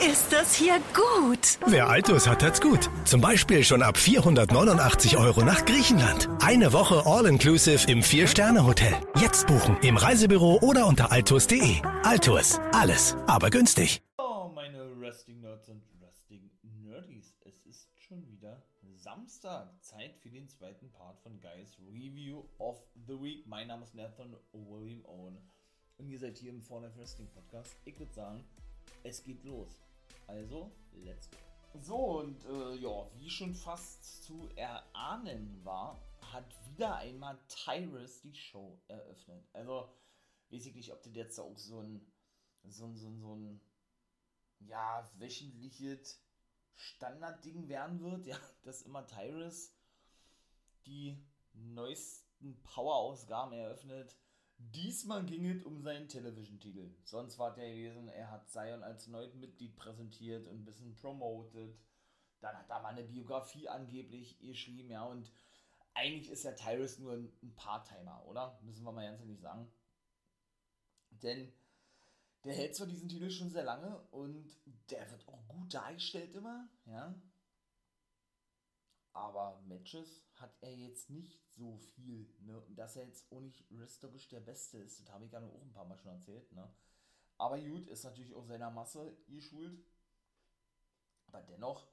ist das hier gut. Wer Altus hat, hat's gut. Zum Beispiel schon ab 489 Euro nach Griechenland. Eine Woche All-Inclusive im Vier-Sterne-Hotel. Jetzt buchen im Reisebüro oder unter altus.de. Altus, alles, aber günstig. Oh, meine Wrestling-Nerds und Wrestling-Nerdies. Es ist schon wieder Samstag. Zeit für den zweiten Part von Guys Review of the Week. Mein Name ist Nathan William Owen. Und ihr seid hier im Fortnite Wrestling Podcast. Ich würde sagen, es geht los. Also, let's go. So, und äh, ja, wie schon fast zu erahnen war, hat wieder einmal Tyrus die Show eröffnet. Also, weiß ich nicht, ob das jetzt auch so ein, so ein, so ein, so ein ja, wöchentliches Standardding werden wird, ja, dass immer Tyrus die neuesten Power-Ausgaben eröffnet. Diesmal ging es um seinen Television-Titel. Sonst war der gewesen, er hat Zion als neues Mitglied präsentiert und ein bisschen promoted. Dann hat er mal eine Biografie angeblich geschrieben, ja, und eigentlich ist der Tyrus nur ein, ein Part-Timer, oder? Müssen wir mal ganz ehrlich sagen. Denn der hält zwar diesen Titel schon sehr lange und der wird auch gut dargestellt immer, ja. Aber Matches hat er jetzt nicht so viel, ne? Dass er jetzt auch nicht wrestlerisch der Beste ist, das habe ich ja auch ein paar Mal schon erzählt, ne? Aber gut, ist natürlich auch seiner Masse geschult. Aber dennoch,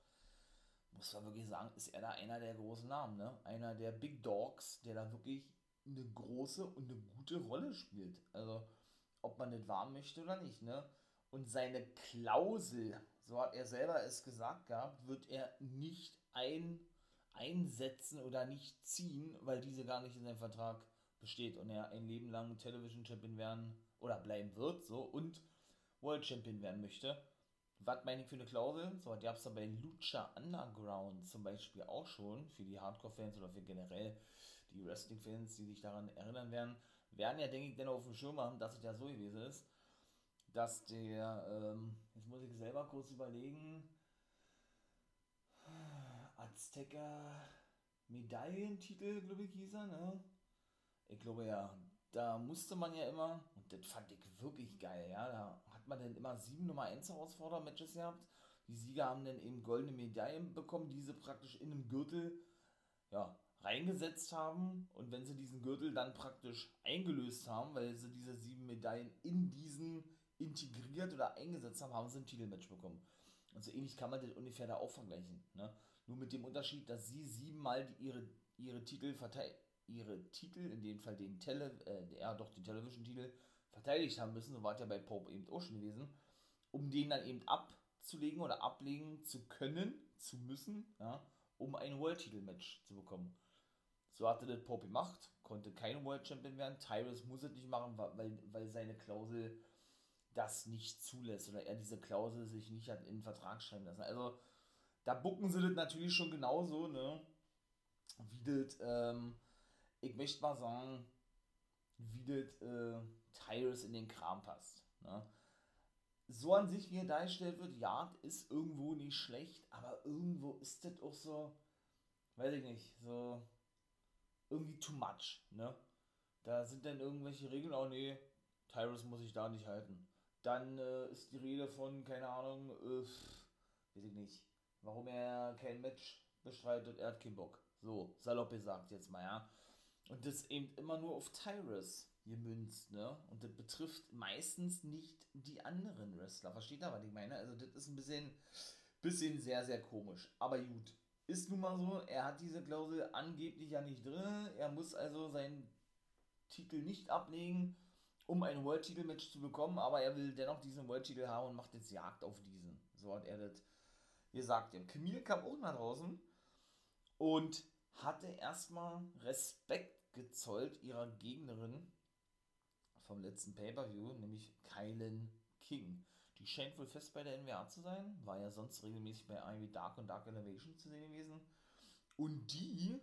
muss man wirklich sagen, ist er da einer der großen Namen, ne? Einer der Big Dogs, der da wirklich eine große und eine gute Rolle spielt. Also, ob man das wahr möchte oder nicht, ne? Und seine Klausel, so hat er selber es gesagt gehabt, wird er nicht ein einsetzen oder nicht ziehen, weil diese gar nicht in seinem Vertrag besteht und er ein Leben lang Television Champion werden oder bleiben wird, so und World Champion werden möchte. Was meine ich für eine Klausel? So, die gab es da bei Lucha Underground zum Beispiel auch schon, für die Hardcore-Fans oder für generell die Wrestling-Fans, die sich daran erinnern werden, werden ja, denke ich, dann auf dem Schirm haben, dass es ja so gewesen ist, dass der, ähm, jetzt muss ich selber kurz überlegen, Azteca Medaillentitel, glaube ich, hieß er, ne? Ich glaube ja, da musste man ja immer, und das fand ich wirklich geil, ja, da hat man dann immer sieben Nummer 1 Herausforder-Matches gehabt. Die Sieger haben dann eben goldene Medaillen bekommen, die sie praktisch in einem Gürtel, ja, reingesetzt haben. Und wenn sie diesen Gürtel dann praktisch eingelöst haben, weil sie diese sieben Medaillen in diesen integriert oder eingesetzt haben, haben sie ein Titelmatch bekommen. Und so ähnlich kann man das ungefähr da auch vergleichen. Ne? Nur mit dem Unterschied, dass sie siebenmal ihre, ihre Titel verteidigt ihre Titel, in dem Fall den Tele, äh, ja doch den Television-Titel, verteidigt haben müssen, so war es ja bei Pope eben auch schon gewesen, um den dann eben abzulegen oder ablegen zu können, zu müssen, ja, um ein World-Titel-Match zu bekommen. So hatte das Pope gemacht, konnte kein World Champion werden. Tyrus muss es nicht machen, weil, weil seine Klausel das nicht zulässt oder er diese Klausel sich nicht hat in den Vertrag schreiben lassen. Also da bucken sie das natürlich schon genauso, ne? Wie das, ähm, ich möchte mal sagen, wie das äh, Tyrus in den Kram passt. Ne? So an sich, wie er dargestellt wird, ja, ist irgendwo nicht schlecht, aber irgendwo ist das auch so, weiß ich nicht, so irgendwie too much, ne? Da sind dann irgendwelche Regeln, oh nee, Tyrus muss ich da nicht halten. Dann äh, ist die Rede von, keine Ahnung, äh, weiß ich nicht, warum er kein Match bestreitet, er hat keinen Bock. So, salopp gesagt jetzt mal, ja. Und das eben immer nur auf Tyrus gemünzt, ne? Und das betrifft meistens nicht die anderen Wrestler. Versteht ihr, was ich meine? Also, das ist ein bisschen, bisschen sehr, sehr komisch. Aber gut. Ist nun mal so, er hat diese Klausel angeblich ja nicht drin. Er muss also seinen Titel nicht ablegen, um ein World-Titel-Match zu bekommen, aber er will dennoch diesen World-Titel haben und macht jetzt Jagd auf diesen. So hat er das gesagt. Ja, Camille kam auch nach draußen und hatte erstmal Respekt gezollt ihrer Gegnerin vom letzten Pay-Per-View, nämlich Kylan King. Die scheint wohl fest bei der NWA zu sein, war ja sonst regelmäßig bei Ivy Dark und Dark Elevation zu sehen gewesen. Und die,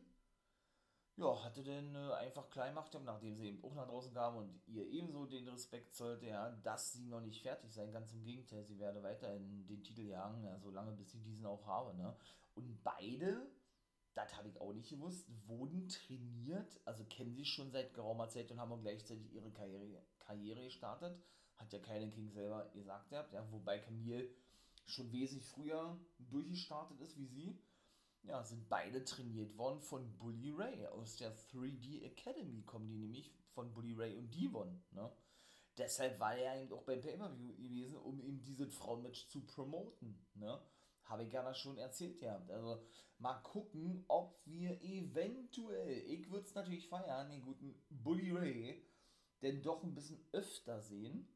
ja, hatte dann äh, einfach klein gemacht, nachdem sie eben auch nach draußen kam und ihr ebenso den Respekt zollte, ja, dass sie noch nicht fertig sein. Ganz im Gegenteil, sie werde weiterhin den Titel jagen, ja, solange bis sie diesen auch habe, ne? Und beide das habe ich auch nicht gewusst, wurden trainiert, also kennen sich schon seit geraumer Zeit und haben auch gleichzeitig ihre Karriere, Karriere gestartet. Hat ja Kylan King selber gesagt ja, wobei Camille schon wesentlich früher durchgestartet ist wie sie. Ja, sind beide trainiert worden von Bully Ray. Aus der 3D Academy kommen die nämlich von Bully Ray und Devon. Ne? Deshalb war er eben auch beim Pay-Per-View gewesen, um ihm dieses Frauenmatch zu promoten. Ne? Habe ich ja schon erzählt gehabt. Also mal gucken, ob wir eventuell, ich würde es natürlich feiern, den guten Bully Ray, denn doch ein bisschen öfter sehen.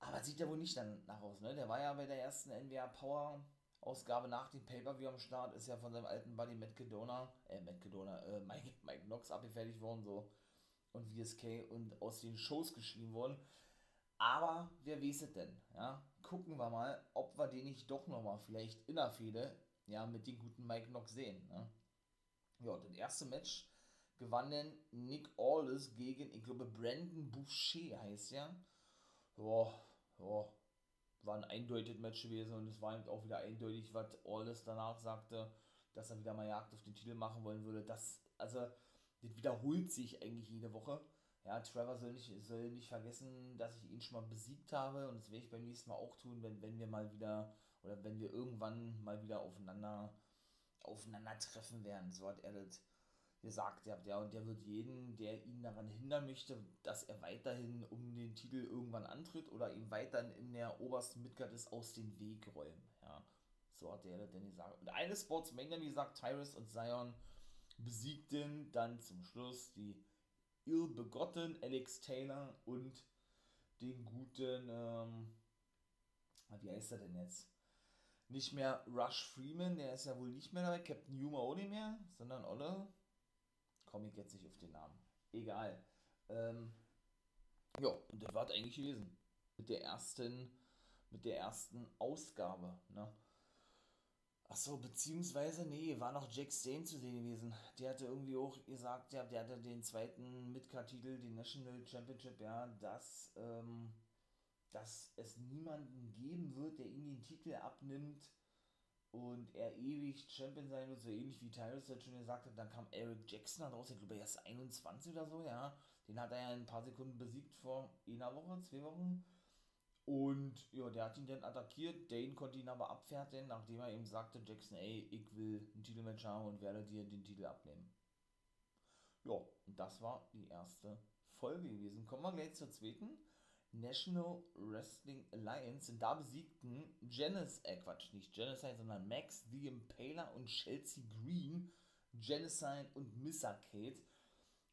Aber sieht ja wohl nicht danach aus, ne? Der war ja bei der ersten NWA Power Ausgabe nach dem Pay-Per-View am Start, ist ja von seinem alten Buddy Matt Cadona, äh, Matt Cadona, äh, Mike, Mike Knox abgefertigt worden, so. Und VSK und aus den Shows geschrieben worden. Aber wer weiß es denn, ja? Gucken wir mal, ob wir den nicht doch nochmal vielleicht in der Fehde, ja, mit dem guten Mike Knox sehen, ne? Ja, das erste Match gewann dann Nick Aldis gegen, ich glaube, Brandon Boucher heißt ja. Ja, ja, war ein eindeutiges Match gewesen und es war eben auch wieder eindeutig, was Aldis danach sagte, dass er wieder mal Jagd auf den Titel machen wollen würde. Das, also, das wiederholt sich eigentlich jede Woche. Ja, Trevor soll nicht, soll nicht vergessen, dass ich ihn schon mal besiegt habe und das werde ich beim nächsten Mal auch tun, wenn, wenn wir mal wieder oder wenn wir irgendwann mal wieder aufeinander aufeinandertreffen werden. So hat er das gesagt habt, ja, und der wird jeden, der ihn daran hindern möchte, dass er weiterhin um den Titel irgendwann antritt oder ihm weiterhin in der obersten Midgard ist, aus dem Weg räumen, ja. So hat der denn gesagt. Und eine Sportsmania, wie gesagt, Tyrus und Zion besiegten dann zum Schluss die ill-begotten Alex Taylor und den guten, ähm, wie heißt er denn jetzt? Nicht mehr Rush Freeman, der ist ja wohl nicht mehr dabei, Captain Yuma auch nicht mehr, sondern Olle, komme ich jetzt nicht auf den Namen. Egal. Ähm, ja, und das war eigentlich gewesen. Mit der ersten, mit der ersten Ausgabe, ne? Achso, beziehungsweise, nee, war noch Jack Stain zu sehen gewesen. Der hatte irgendwie auch gesagt, der, der hatte den zweiten Midcard-Titel, den National Championship, ja, dass, ähm, dass es niemanden geben wird, der ihm den Titel abnimmt, und er ewig Champion sein wird, so ähnlich wie Tyrus jetzt schon gesagt hat. Dann kam Eric Jackson raus, ich glaube, er ist 21 oder so, ja. Den hat er ja in ein paar Sekunden besiegt vor einer Woche, zwei Wochen. Und ja, der hat ihn dann attackiert. Dane konnte ihn aber abfertigen, nachdem er ihm sagte, Jackson, ey, ich will ein Titelmatch haben und werde dir den Titel abnehmen. Ja, und das war die erste Folge gewesen. Kommen wir gleich zur zweiten. National Wrestling Alliance und da besiegten Janice, äh Quatsch, nicht Genocide, sondern Max the Impaler und Chelsea Green, Genocide und Missa Kate.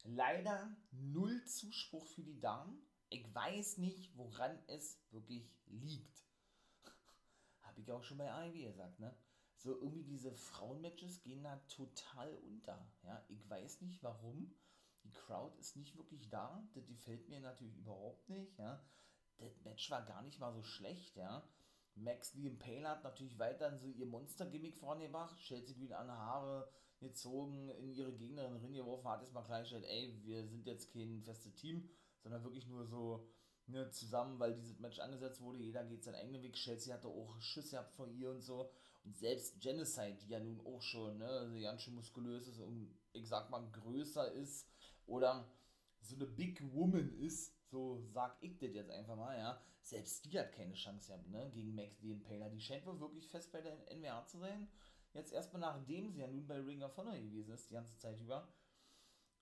Leider null Zuspruch für die Damen. Ich weiß nicht, woran es wirklich liegt. Habe ich auch schon bei AEW gesagt, ne? So irgendwie diese Frauenmatches gehen da total unter. Ja, ich weiß nicht warum. Die Crowd ist nicht wirklich da. Das gefällt mir natürlich überhaupt nicht. Ja. Das Match war gar nicht mal so schlecht. Ja. Max Lee Impaler hat natürlich weiterhin so ihr Monster-Gimmick vorgebracht. Chelsea Green an Haare gezogen, in ihre Gegnerin reingeworfen, hat jetzt mal gleich gesagt, ey, wir sind jetzt kein festes Team, sondern wirklich nur so ne, zusammen, weil dieses Match angesetzt wurde. Jeder geht seinen eigenen Weg. Chelsea hatte auch Schüsse gehabt von ihr und so. Und selbst Genocide, die ja nun auch schon ne, also ganz schön muskulös ist und ich sag mal größer ist oder so eine Big Woman ist, so sag ich das jetzt einfach mal, ja, selbst die hat keine Chance gehabt, ne, gegen Max D. Paler. Die scheint wohl wirklich fest bei der NWA zu sein. Jetzt erstmal nachdem sie ja nun bei Ring of Honor gewesen ist, die ganze Zeit über.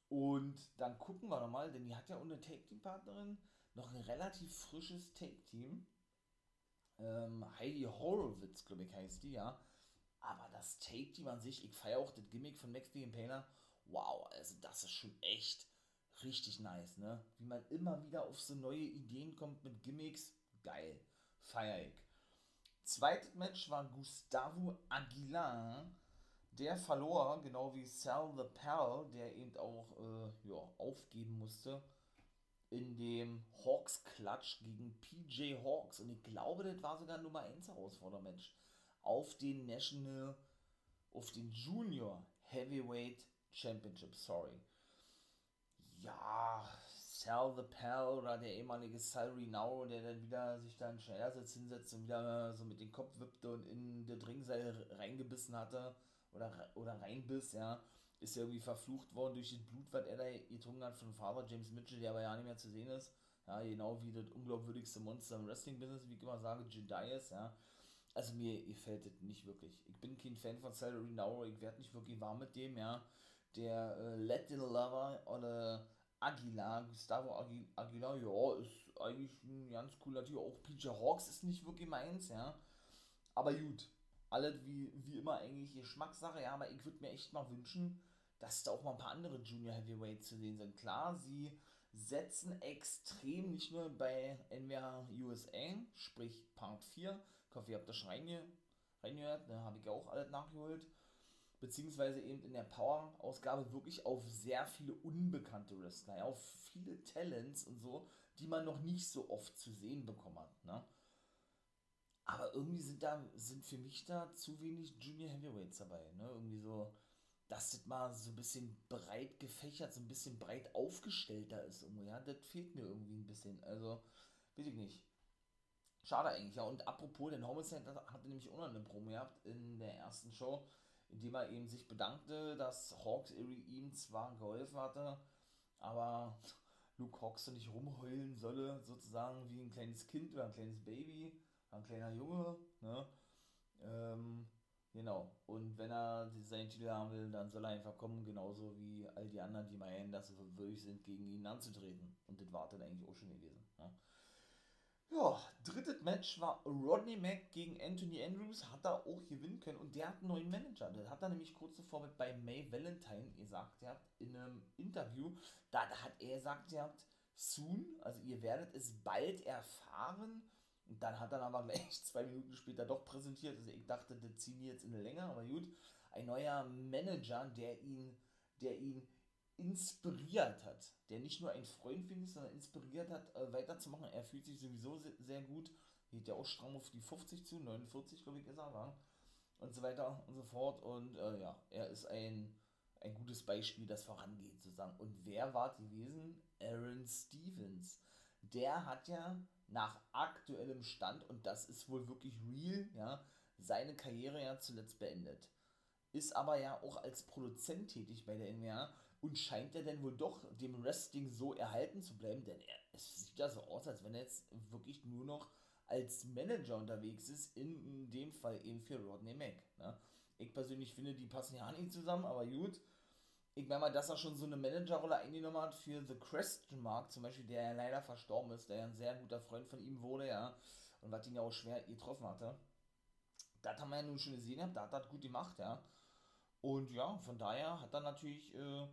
Und dann gucken wir nochmal, denn die hat ja ohne Take-Team-Partnerin noch ein relativ frisches Take-Team. Ähm, Heidi Horowitz, glaube ich, heißt die, ja. Aber das Take-Team an sich, ich feiere auch das Gimmick von Max D. Paler wow, also das ist schon echt richtig nice, ne? Wie man immer wieder auf so neue Ideen kommt mit Gimmicks, geil, feier ich. Zweites Match war Gustavo Aguilar, der verlor, genau wie Sal the Pal, der eben auch äh, ja, aufgeben musste, in dem Hawks Clutch gegen PJ Hawks. Und ich glaube, das war sogar Nummer 1 Herausfordermatch auf den National, auf den Junior Heavyweight Championship, sorry. Ja, Sal the Pal oder der ehemalige Sal Renow, der dann wieder sich da in Schneidersitz hinsetzt und wieder so mit dem Kopf wippte und in der Dringseil reingebissen hatte oder, oder reinbiss, ja, ist ja irgendwie verflucht worden durch das Blut, was er da getrunken hat von Vater James Mitchell, der aber ja nicht mehr zu sehen ist. Ja, genau wie das unglaubwürdigste Monster im Wrestling-Business, wie ich immer sage, Jedi ist, ja. also mir gefällt das nicht wirklich. Ich bin kein Fan von Salary Now, ich werde nicht wirklich warm mit dem, ja. Der äh, the Lover oder Aguilar, Gustavo Aguilar, ja, ist eigentlich ein ganz cooler Typ. Auch PJ Hawks ist nicht wirklich meins, ja. Aber gut, alles wie, wie immer eigentlich Geschmackssache, ja, aber ich würde mir echt mal wünschen, dass da auch mal ein paar andere Junior Heavyweights zu sehen sind. Klar, sie setzen extrem, nicht nur bei NWA USA, sprich Part 4, ich hoffe, ihr habt das schon reinge reingehört, da ne, habe ich ja auch alles nachgeholt, beziehungsweise eben in der Power-Ausgabe wirklich auf sehr viele unbekannte Wrestler, ja, auf viele Talents und so, die man noch nicht so oft zu sehen bekommen hat. Ne? Aber irgendwie sind da, sind für mich da zu wenig Junior Heavyweights dabei, ne? Irgendwie so, dass das mal so ein bisschen breit gefächert, so ein bisschen breit aufgestellter ist irgendwo, ja, das fehlt mir irgendwie ein bisschen. Also, weiß ich nicht. Schade eigentlich, ja. Und apropos, den Homicide hatte nämlich auch noch eine Promo gehabt in der ersten Show, in dem er eben sich bedankte, dass Hawks ihm zwar geholfen hatte, aber Luke Hawks nicht rumheulen solle, sozusagen wie ein kleines Kind oder ein kleines Baby, ein kleiner Junge, ne? Ähm, Genau. Und wenn er seinen Titel haben will, dann soll er einfach kommen, genauso wie all die anderen, die meinen, dass sie würdig sind, gegen ihn anzutreten. Und das war dann eigentlich auch schon gewesen. Ja, ja drittes Match war Rodney Mack gegen Anthony Andrews. Hat er auch gewinnen können. Und der hat einen neuen Manager. Das hat er nämlich kurz zuvor bei May Valentine gesagt, ihr habt in einem Interview. Da, hat er gesagt, ihr habt soon, also ihr werdet es bald erfahren und dann hat er aber gleich zwei Minuten später doch präsentiert. Also ich dachte, das ziehen jetzt in eine Länge, aber gut. Ein neuer Manager, der ihn, der ihn inspiriert hat. Der nicht nur ein Freund findet, sondern inspiriert hat, äh, weiterzumachen. Er fühlt sich sowieso sehr, sehr gut. Geht ja auch stramm auf die 50 zu, 49 glaube ich ist er, war. Und so weiter und so fort. Und äh, ja, er ist ein, ein gutes Beispiel, das vorangeht, sozusagen. Und wer war gewesen? Aaron Stevens. Der hat ja nach aktuellem Stand, und das ist wohl wirklich real, ja, seine Karriere ja zuletzt beendet. Ist aber ja auch als Produzent tätig bei der NWA und scheint ja dann wohl doch dem Wrestling so erhalten zu bleiben, denn er, es sieht ja so aus, als wenn er jetzt wirklich nur noch als Manager unterwegs ist, in, dem Fall eben für Rodney Mack. Ne? Ich persönlich finde, die passen ja nicht zusammen, aber gut ich meine mal, dass er schon so eine Managerrolle eingenommen hat für The Question Mark, zum Beispiel, der ja leider verstorben ist, der ja ein sehr guter Freund von ihm wurde, ja, und was ihn ja auch schwer getroffen hatte. Das haben wir ja nun schon gesehen, da hat er gut gemacht, ja. Und ja, von daher hat er natürlich äh,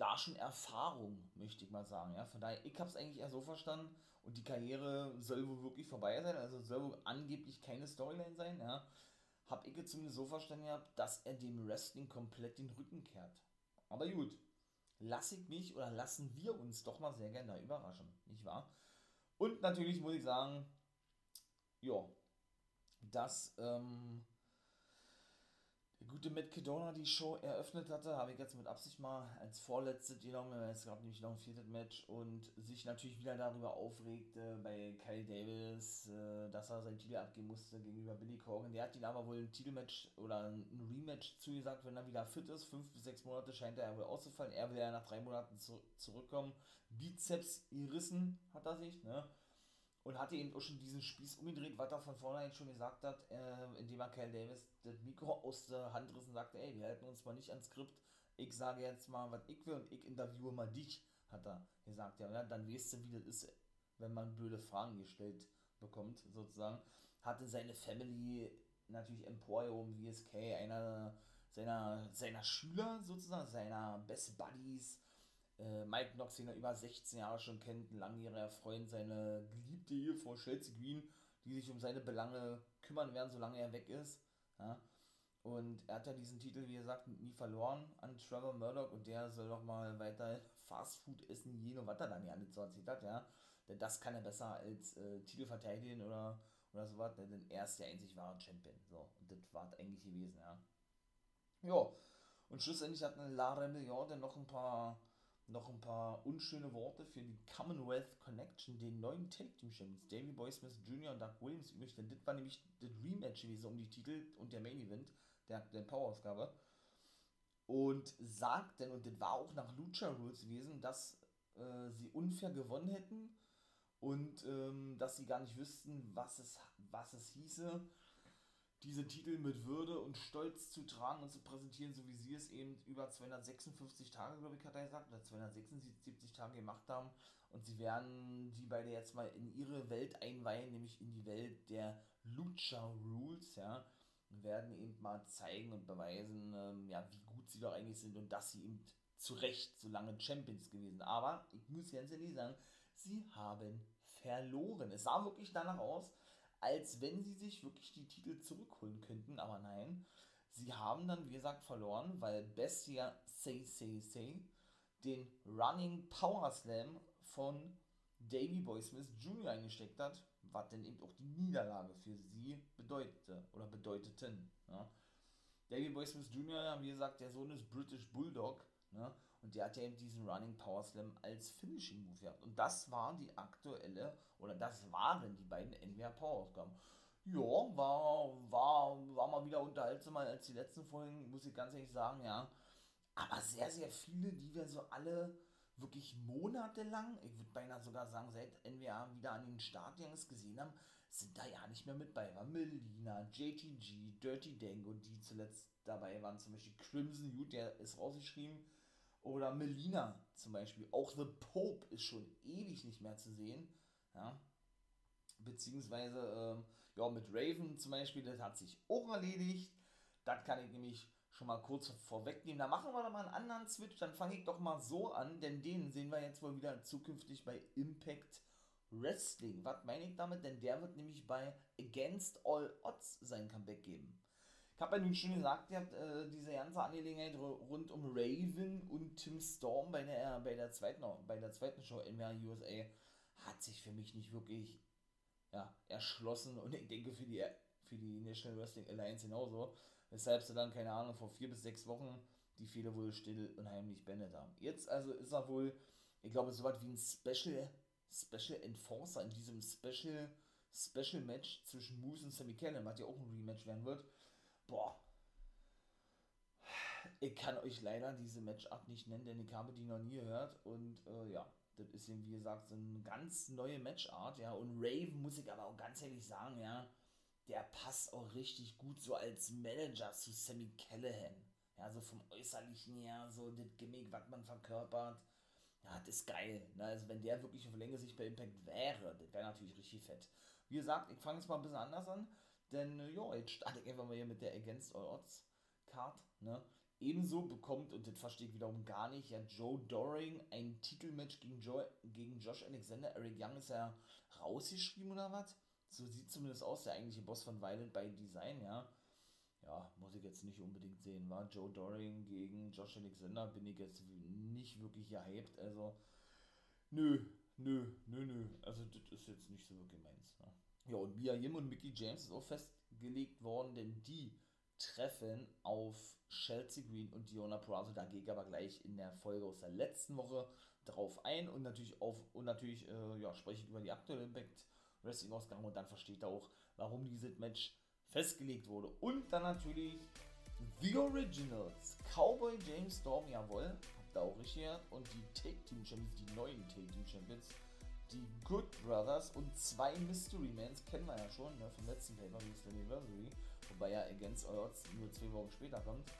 da schon Erfahrung, möchte ich mal sagen, ja. Von daher, ich habe es eigentlich eher so verstanden und die Karriere soll wohl wirklich vorbei sein, also soll wohl angeblich keine Storyline sein, ja. Habe ich zumindest so verstanden, ja, dass er dem Wrestling komplett den Rücken kehrt. Aber gut, lasse ich mich oder lassen wir uns doch mal sehr gerne überraschen, nicht wahr? Und natürlich muss ich sagen, ja, dass ähm, gute Matt Kedona die Show eröffnet hatte, habe ich jetzt mit Absicht mal als vorletztes genommen, es gab nämlich noch ein viertes Match und sich natürlich wieder darüber aufregte bei Kyle Davis, äh, dass er seinen Titel abgeben musste gegenüber Billy Corgan. Der hat ihn aber wohl ein Titelmatch oder ein Rematch zugesagt, wenn er wieder fit ist. Fünf bis sechs Monate scheint er wohl auszufallen. Er will ja nach drei Monaten zu zurückkommen. Bizeps gerissen hat er sich, ne? Und hatte eben auch schon diesen Spieß umgedreht, was er von vornherein schon gesagt hat, äh, indem er Kyle Davis das Mikro aus der Hand riss und sagte, ey, wir halten uns mal nicht ans Skript, ich sage jetzt mal, was ich will und ich interviewe mal dich, hat er gesagt. Ja, ja dann weißt du, wie das ist, wenn man blöde Fragen gestellt bekommt, sozusagen. Hatte seine Family natürlich emporgehoben, wie VSK, einer seiner, seiner Schüler sozusagen, seiner Best Buddies, äh, Mike Knox, den er über 16 Jahre schon kennt, ein langjähriger Freund, seine geliebte Ehefrau Chelsea Green, die sich um seine Belange kümmern werden, solange er weg ist. Ja? Und er hat ja diesen Titel, wie gesagt, nie verloren an Trevor Murdoch und der soll doch mal weiter Fastfood essen, jene, was er dann ja nicht so erzählt hat, ja. Denn das kann er besser als äh, Titel verteidigen oder, oder sowas, denn er ist der einzig wahre Champion. So, und das war eigentlich gewesen, ja. Ja, und schlussendlich hat eine La Rebellion dann noch ein paar noch ein paar unschöne Worte für die Commonwealth Connection, den neuen Tag Team Champions, Davey Boy Smith Jr. und Doug Williams übrig, denn das war nämlich das Rematch gewesen um die Titel und der Main Event der, der Power-Ausgabe. Und sagt denn, und das war auch nach Lucha Rules gewesen, dass äh, sie unfair gewonnen hätten und ähm, dass sie gar nicht wüssten, was es, was es hieße, diese Titel mit Würde und Stolz zu tragen und zu präsentieren, so wie sie es eben über 256 Tage, glaube ich, hat er gesagt, oder 276 Tage gemacht haben. Und sie werden die beide jetzt mal in ihre Welt einweihen, nämlich in die Welt der Lucha Rules, ja. Und werden eben mal zeigen und beweisen, ähm, ja, wie gut sie doch eigentlich sind und dass sie eben zu Recht so lange Champions gewesen. Aber ich muss ganz ehrlich sagen, sie haben verloren. Es sah wirklich danach aus, als wenn sie sich wirklich die Titel zurückholen könnten, aber nein. Sie haben dann, wie gesagt, verloren, weil Bestia Say Say Say den Running Power Slam von Davy Boy Smith Jr. eingesteckt hat, was denn eben auch die Niederlage für sie bedeutete oder bedeuteten. Ja. Davy Boy Smith Jr., wie gesagt, der Sohn des British Bulldog, ne? Und der hat ja eben diesen Running Power Slam als Finishing Move gehabt. Und das war die aktuelle, oder das waren die beiden NWA Power Ausgaben. Ja, war, war, war mal wieder unterhaltsamer als die letzten Folgen, muss ich ganz ehrlich sagen, ja. Aber sehr, sehr viele, die wir so alle wirklich monatelang, ich würde beinahe sogar sagen, seit NWA wieder an den Startgangs gesehen haben, sind da ja nicht mehr mit bei. War Melina, JTG, Dirty Dango, die zuletzt dabei waren, zum Beispiel Crimson Youth, der ist rausgeschrieben, oder Melina zum Beispiel. Auch The Pope ist schon ewig nicht mehr zu sehen. Ja. Beziehungsweise, ähm, ja, mit Raven zum Beispiel, das hat sich auch erledigt. Das kann ich nämlich schon mal kurz vorwegnehmen. Da machen wir doch mal einen anderen Switch. Dann fange ich doch mal so an, denn den sehen wir jetzt wohl wieder zukünftig bei Impact Wrestling. Was meine ich damit? Denn der wird nämlich bei Against All Odds sein Comeback geben. Ich habe ja nun schon gesagt, ihr habt äh, diese ganze Angelegenheit rund um Raven und Tim Storm bei der, bei der, zweiten, bei der zweiten Show in der USA hat sich für mich nicht wirklich ja, erschlossen und ich denke für die, für die National Wrestling Alliance genauso. Weshalb sie dann, keine Ahnung, vor vier bis sechs Wochen die Fehler wohl still und heimlich beendet haben. Jetzt also ist er wohl, ich glaube, so was wie ein Special, Special Enforcer in diesem Special, Special Match zwischen Moose und Sammy Cannon, was ja auch ein Rematch werden wird boah, ich kann euch leider diese Matchart nicht nennen, denn ich habe die noch nie gehört und äh, ja, das ist eben wie gesagt so eine ganz neue Matchart, ja, und Raven muss ich aber auch ganz ehrlich sagen, ja, der passt auch richtig gut so als Manager zu Sammy Callahan, ja, so vom Äußerlichen her, so das Gimmick, was man verkörpert, ja, das ist geil, ne? also wenn der wirklich auf Länge sich bei Impact wäre, das wäre natürlich richtig fett. Wie gesagt, ich fange jetzt mal ein bisschen anders an. Denn äh, ja, jetzt starte ich einfach mal hier mit der Against All Odds Card. Ne? Ebenso bekommt, und das verstehe ich wiederum gar nicht, ja Joe Doring ein Titelmatch gegen, Joe, gegen Josh Alexander. Eric Young ist ja rausgeschrieben oder was? So sieht zumindest aus, der eigentliche Boss von Violent by Design, ja. Ja, muss ich jetzt nicht unbedingt sehen, war Joe Doring gegen Josh Alexander, bin ich jetzt nicht wirklich gehypt, also nö, nö, nö, nö, also das ist jetzt nicht so wirklich meins. Ne? Ja, und Mia Yim und Mickey James ist auch festgelegt worden, denn die treffen auf Chelsea Green und Diona Purrazzo. Da gehe ich aber gleich in der Folge aus der letzten Woche drauf ein und natürlich auf und natürlich äh, ja, spreche ich über die aktuelle Impact Wrestling Ausgabe und dann versteht ihr auch, warum dieses Match festgelegt wurde. Und dann natürlich The Originals, Cowboy James Storm, jawohl, habt ihr auch richtig gehört. Und die Take Team Champions, die neuen Take Team Champions, die Good Brothers und zwei Mystery Mans kennen wir ja schon ne, vom letzten Paper wie Anniversary, wobei ja Against All Odds nur zwei Wochen später kommt.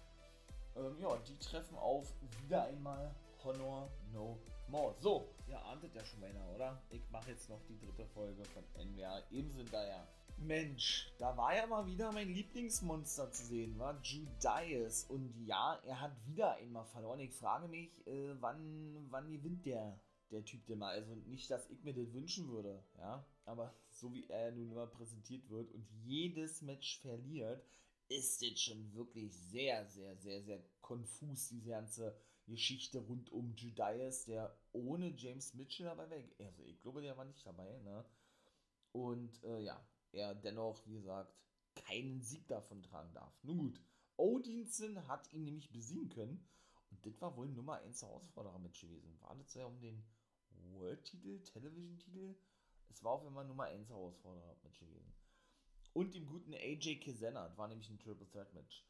Ähm, ja, die treffen auf wieder einmal Honor No More. So, ihr ahntet ja schon meiner, oder? Ich mache jetzt noch die dritte Folge von NWA. Eben sind da ja. Mensch, da war ja mal wieder mein Lieblingsmonster zu sehen, war Judas. Und ja, er hat wieder einmal verloren. Ich frage mich, äh, wann, wann gewinnt der der Typ, der mal, also nicht, dass ich mir das wünschen würde, ja, aber so wie er nun immer präsentiert wird und jedes Match verliert, ist jetzt schon wirklich sehr, sehr, sehr, sehr konfus, diese ganze Geschichte rund um Judas, der ohne James Mitchell dabei wäre. Also ich glaube, der war nicht dabei, ne? Und äh, ja, er dennoch, wie gesagt, keinen Sieg davon tragen darf. Nun gut, Odinson hat ihn nämlich besiegen können. Und das war wohl Nummer 1 Herausforderer-Match gewesen. War das ja um den World-Titel, Television-Titel. Es war auf einmal Nummer 1 Herausforderer-Match gewesen. Und dem guten AJ Kizena, war nämlich ein Triple Threat Match.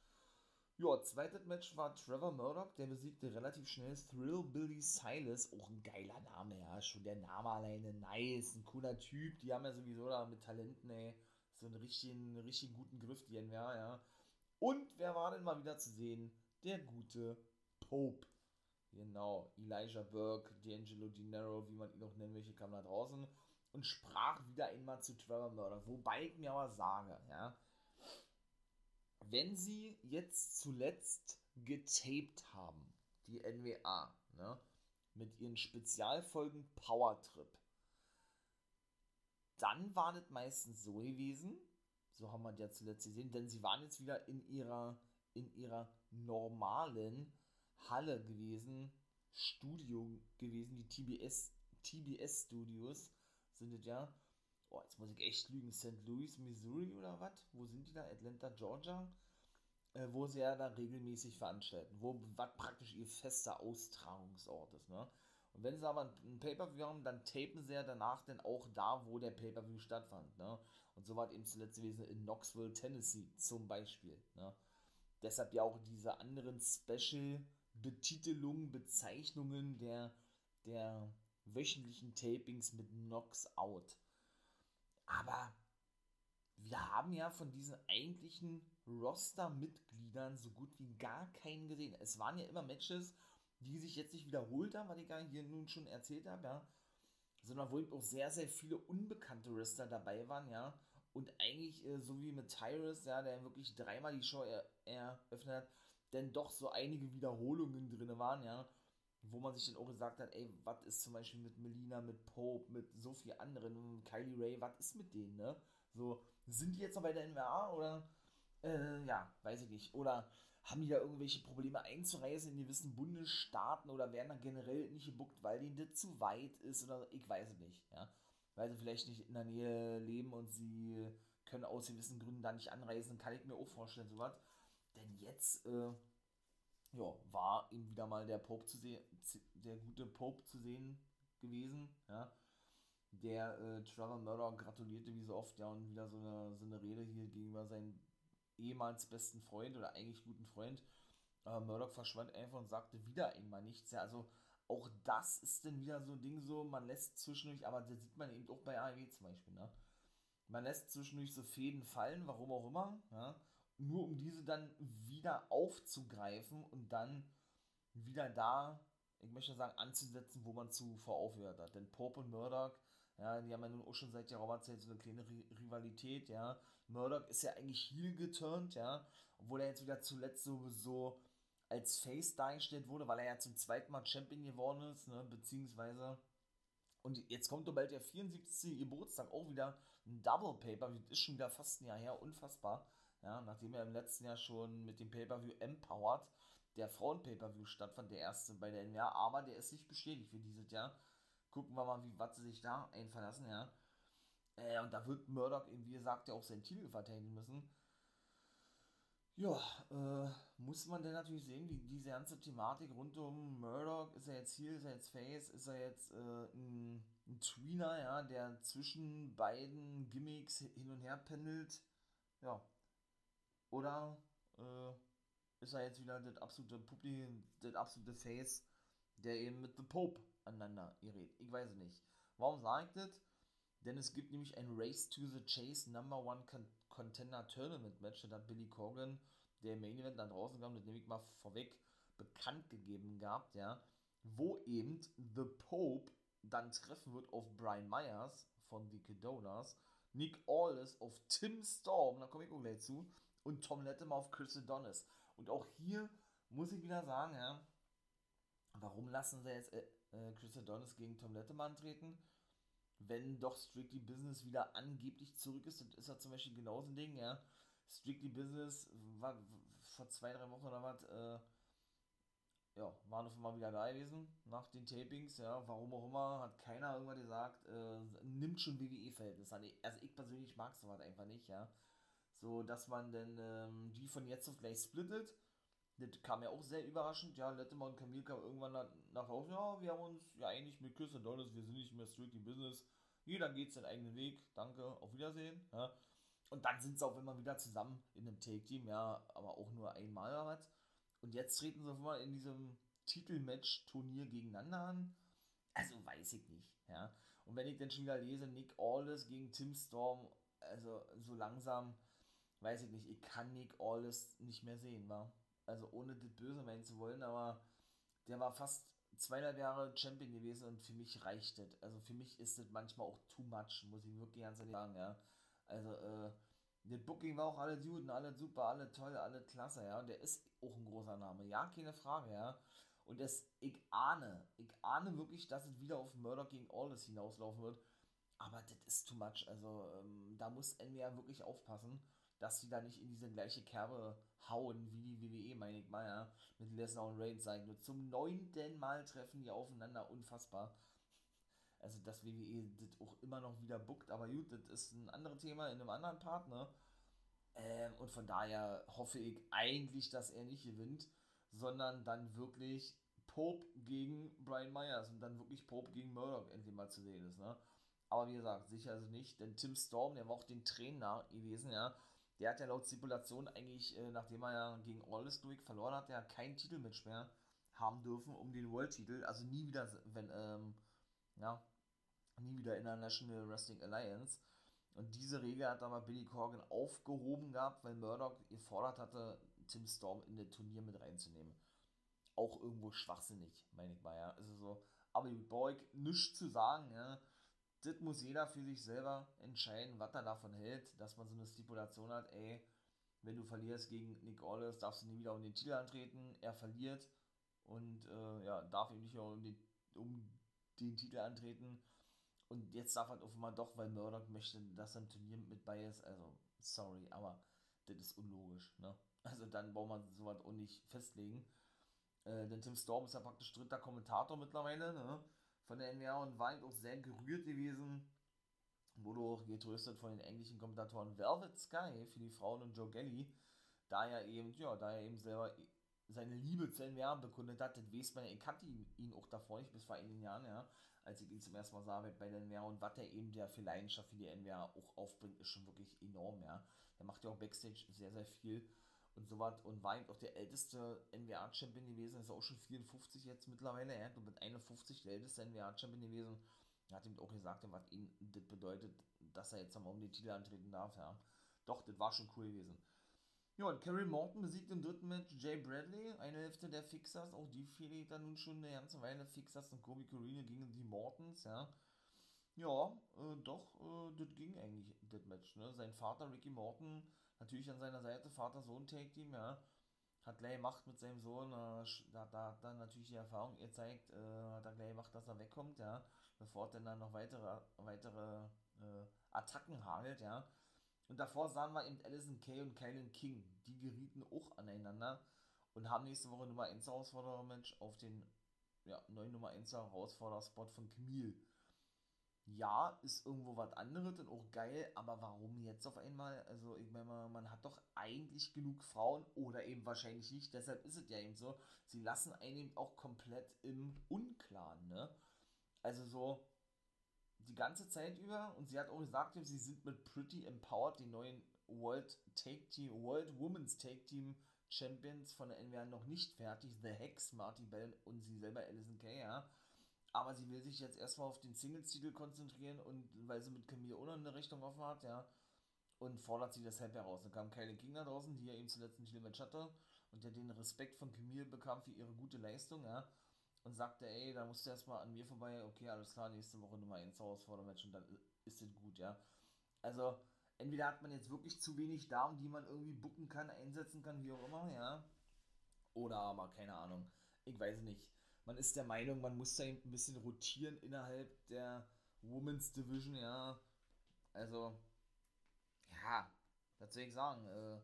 Ja, zweites Match war Trevor Murdoch, der besiegte relativ schnell Thrill Billy Silas, auch ein geiler Name, ja, schon der Name alleine nice, ein cooler Typ, die haben ja sowieso da mit Talenten, ey, so einen richtigen, richtigen guten Griff, die NWA, ja. Und wer war denn mal wieder zu sehen? Der gute Pope. Genau, Elijah Burke, D'Angelo Dinero, wie man ihn auch nennen möchte, kam da draußen und sprach wieder einmal zu Trevor Murdoch. Wobei ich mir aber sage, ja, wenn sie jetzt zuletzt getaped haben, die NWA, ne, mit ihren Spezialfolgen Power Trip, dann war das meistens so gewesen, so haben wir ja zuletzt gesehen, denn sie waren jetzt wieder in ihrer, in ihrer normalen Halle gewesen, Studio gewesen, die TBS, TBS Studios sind es ja. Oh, jetzt muss ich echt lügen. St. Louis, Missouri oder was? Wo sind die da? Atlanta, Georgia? Äh, wo sie ja da regelmäßig veranstalten. Wo was praktisch ihr fester Austragungsort ist, ne? Und wenn sie aber ein Pay-Per-View haben, dann tapen sie ja danach dann auch da, wo der Pay-Per-View stattfand, ne? Und so war eben zuletzt gewesen in Knoxville, Tennessee zum Beispiel, ne? Deshalb ja auch diese anderen Special-Betitelungen, Bezeichnungen der, der wöchentlichen Tapings mit Knocks Out. Aber wir haben ja von diesen eigentlichen Roster-Mitgliedern so gut wie gar keinen gesehen. Es waren ja immer Matches, die sich jetzt nicht wiederholt haben, was ich ja hier nun schon erzählt habe, ja. Sondern wo eben auch sehr, sehr viele unbekannte Wrestler dabei waren, ja. Und eigentlich, äh, so wie mit Tyrus, ja, der wirklich dreimal die Show er eröffnet hat, denn doch so einige Wiederholungen drin waren, ja wo man sich dann auch gesagt hat, ey, was ist zum Beispiel mit Melina, mit Pope, mit so viel anderen, Kylie Ray, was ist mit denen, ne? So, sind die jetzt noch bei der NWA oder, äh, ja, weiß ich nicht. Oder haben die da irgendwelche Probleme einzureisen in gewissen Bundesstaaten oder werden dann generell nicht gebuckt, weil denen das zu weit ist oder ich weiß es nicht, ja. Weil sie vielleicht nicht in der Nähe leben und sie können aus gewissen Gründen da nicht anreisen, kann ich mir auch vorstellen, sowas. Denn jetzt, äh, ja, war ihm wieder mal der Pope zu sehen, der gute Pope zu sehen gewesen, ja. Der äh, Trevor Murdoch gratulierte wie so oft, ja, und wieder so eine, so eine Rede hier gegenüber seinem ehemals besten Freund oder eigentlich guten Freund. Aber Murdoch verschwand einfach und sagte wieder einmal nichts, ja, also auch das ist dann wieder so ein Ding so, man lässt zwischendurch, aber das sieht man eben auch bei AEW zum Beispiel, ne? Man lässt zwischendurch so Fäden fallen, warum auch immer, ja nur um diese dann wieder aufzugreifen und dann wieder da, ich möchte sagen, anzusetzen, wo man zuvor aufgehört hat. Denn Pope und Murdoch, ja, die haben ja nun auch schon seit Zeit so eine kleine Rivalität, ja. Murdoch ist ja eigentlich heel geturnt, ja, obwohl er jetzt wieder zuletzt sowieso als Face dargestellt wurde, weil er ja zum zweiten Mal Champion geworden ist, ne, beziehungsweise und jetzt kommt doch bald der 74. Geburtstag, auch wieder ein Double Paper, das ist schon wieder fast ein Jahr her, unfassbar. Ja, nachdem er im letzten Jahr schon mit dem Pay-Per-View Empowered, der Frauen-Pay-Per-View stattfand, der erste bei der NWA, aber der ist nicht bestätigt für dieses Jahr. Gucken wir mal, wie was sie sich da einverlassen, ja. Äh, und da wird Murdoch wie gesagt, ja auch seinen Titel verteidigen müssen. Ja, äh, muss man denn natürlich sehen, wie diese ganze Thematik rund um Murdoch, ist er jetzt hier, ist er jetzt Face, ist er jetzt äh, ein, ein Tweener, ja, der zwischen beiden Gimmicks hin und her pendelt. Ja, oder äh, ist er jetzt wieder das absolute Publikum, das absolute Face, der eben mit The Pope aneinander gerät? Ich weiß es nicht. Warum sagt das? Denn es gibt nämlich ein Race to the Chase Number One Con Contender Tournament Match. Da Billy Corgan, der Main Event da draußen kam, das nehme ich mal vorweg, bekannt gegeben gehabt, ja. Wo eben The Pope dann treffen wird auf Brian Myers von The Cadonas, Nick Aldis auf Tim Storm, da komme ich auch gleich zu, und Tom Lettem auf Chris Adonis. Und auch hier muss ich wieder sagen, ja, warum lassen sie jetzt äh, äh, Chris Adonis gegen Tom Lettem antreten? Wenn doch Strictly Business wieder angeblich zurück ist, das ist ja zum Beispiel genauso ein Ding, ja. Strictly Business war vor zwei, drei Wochen oder was, äh, ja, waren auf einmal wieder da gewesen nach den Tapings, ja, warum auch immer, hat keiner irgendwann gesagt, äh, nimmt schon WWE-Verhältnis an. Also ich persönlich mag sowas einfach nicht, ja so dass man dann ähm, die von jetzt auf gleich splittet. Das kam ja auch sehr überraschend. Ja, Lettemann und Camille kam irgendwann nach, nach Hause. Ja, wir haben uns ja eigentlich mit Chris und Donis, wir sind nicht mehr strictly business. Jeder geht seinen eigenen Weg. Danke, auf Wiedersehen. Ja. Und dann sind sie auch immer wieder zusammen in einem Take-Team, ja, aber auch nur einmal oder was. Und jetzt treten sie auf einmal in diesem Titelmatch-Turnier gegeneinander an. Also weiß ich nicht, ja. Und wenn ich dann schon wieder lese, Nick Aldis gegen Tim Storm also so langsam, weiß ich nicht, ich kann Nick Aldis nicht mehr sehen, war. Also ohne das Böse meinen zu wollen, aber der war fast zweieinhalb Jahre Champion gewesen und für mich reicht das. Also für mich ist das manchmal auch too much, muss ich wirklich ganz ehrlich sagen, ja. Also, äh, das Booking war auch alle Juden, alle super, alle toll, alle klasse, ja. Und der ist auch ein großer Name, ja, keine Frage, ja. Und das, ich ahne, ich ahne wirklich, dass es wieder auf Murder gegen Aldous hinauslaufen wird. Aber das ist too much. Also, ähm, da muss NWA wirklich aufpassen, dass sie da nicht in diese gleiche Kerbe hauen wie die WWE, meine ich mal, ja. Mit Lesnar und Reigns sein. Nur zum neunten Mal treffen die aufeinander. Unfassbar. Also, dass WWE das auch immer noch wieder buckt. Aber gut, das ist ein anderes Thema in einem anderen Part, ne? Ähm, und von daher hoffe ich eigentlich, dass er nicht gewinnt, sondern dann wirklich Pope gegen Brian Myers und dann wirklich Pope gegen Murdoch endlich mal zu sehen ist, ne? Aber wie gesagt, sicher also nicht, denn Tim Storm, der war auch den Trainer gewesen, ja. Der hat ja laut Stipulation eigentlich, äh, nachdem er ja gegen Aldous Duick verloren hat, ja keinen Titelmatch mehr haben dürfen um den World-Titel. Also nie wieder, wenn, ähm, ja, nie wieder International Wrestling Alliance. Und diese Regel hat aber Billy Corgan aufgehoben gehabt, weil Murdoch gefordert hatte, Tim Storm in das Turnier mit reinzunehmen. Auch irgendwo schwachsinnig, meine ich mal, ja. Also so, aber Boy, nichts zu sagen, ja. Das muss jeder für sich selber entscheiden, was er davon hält, dass man so eine Stipulation hat, ey, wenn du verlierst gegen Nick Aldis, darfst du nie wieder um den Titel antreten. Er verliert und äh, ja, darf ihm nicht mehr um den, um den Titel antreten und jetzt darf halt offenbar doch, weil Murdoch möchte, dass er ein Turnier mit bei ist. Also, sorry, aber das ist unlogisch. Ne? Also dann braucht man sowas auch nicht festlegen. Äh, denn Tim Storm ist ja praktisch dritter Kommentator mittlerweile ne? Von der NWA und war auch sehr gerührt gewesen. Wurde auch getröstet von den englischen Kommentatoren Velvet Sky für die Frauen und Joe Gelly. Da er eben, ja, da er eben selber seine Liebe zu NWA bekundet hat, das weiß man ich kannte ihn auch davor nicht bis vor einigen Jahren, ja als ich ihn zum ersten Mal sah bei der NWA und was er eben der für Leidenschaft für die NWA auch aufbringt, ist schon wirklich enorm, ja. Der macht ja auch Backstage sehr, sehr viel und so was und war eben auch der älteste NWA-Champion gewesen, ist auch schon 54 jetzt mittlerweile, er und mit 51 der älteste NWA-Champion gewesen. Er hat ihm auch gesagt, was ihm das bedeutet, dass er jetzt einmal um den Titel antreten darf, ja. Doch, das war schon cool gewesen. Ja, und Kerry Morton besiegt im dritten Match Jay Bradley, eine Hälfte der Fixers, auch die fehlen dann nun schon eine ganze Weile. Fixers und Kobe Corino gegen die Mortons, ja. Ja, äh, doch, äh, das ging eigentlich, das Match, ne. Sein Vater Ricky Morton, natürlich an seiner Seite, Vater-Sohn-Take-Team, ja. Hat gleich Macht mit seinem Sohn, äh, da, hat dann natürlich die Erfahrung gezeigt, äh, hat er gleich Macht, dass er wegkommt, ja. Bevor dann, dann noch weitere, weitere äh, Attacken hagelt, ja und davor sahen wir eben Alison Kay und Kylan King. Die gerieten auch aneinander und haben nächste Woche Nummer 1 Herausforderer-Match auf den ja, neuen Nummer 1 Herausforderer-Spot von Camille. Ja, ist irgendwo was anderes und auch geil, aber warum jetzt auf einmal? Also, ich meine, man hat doch eigentlich genug Frauen oder eben wahrscheinlich nicht, deshalb ist es ja eben so. Sie lassen einen eben auch komplett im Unklaren, ne? Also so, die ganze Zeit über und sie hat auch gesagt, sie sind mit Pretty Empowered, die neuen World Take Team, World Women's Take Team Champions von der NWA noch nicht fertig. The Hex, Marty Bell und sie selber Alison Kay, ja. Aber sie will sich jetzt erstmal auf den Singles-Titel konzentrieren und weil sie mit Camille noch eine Richtung offen hat, ja. Und fordert sie deshalb heraus. Dann kam King da draußen, die ja eben zuletzt ein Titelmatch hatte und der den Respekt von Camille bekam für ihre gute Leistung, ja und sagte, ey, da musst du erstmal an mir vorbei, okay, alles klar, nächste Woche Nummer 1 Herausforderungsmatch und dann ist es gut, ja. Also, entweder hat man jetzt wirklich zu wenig Damen, die man irgendwie bucken kann, einsetzen kann, wie auch immer, ja. Oder aber, keine Ahnung, ich weiß nicht. Man ist der Meinung, man muss da ein bisschen rotieren innerhalb der Women's Division, ja. Also, ja, was soll ich sagen, äh,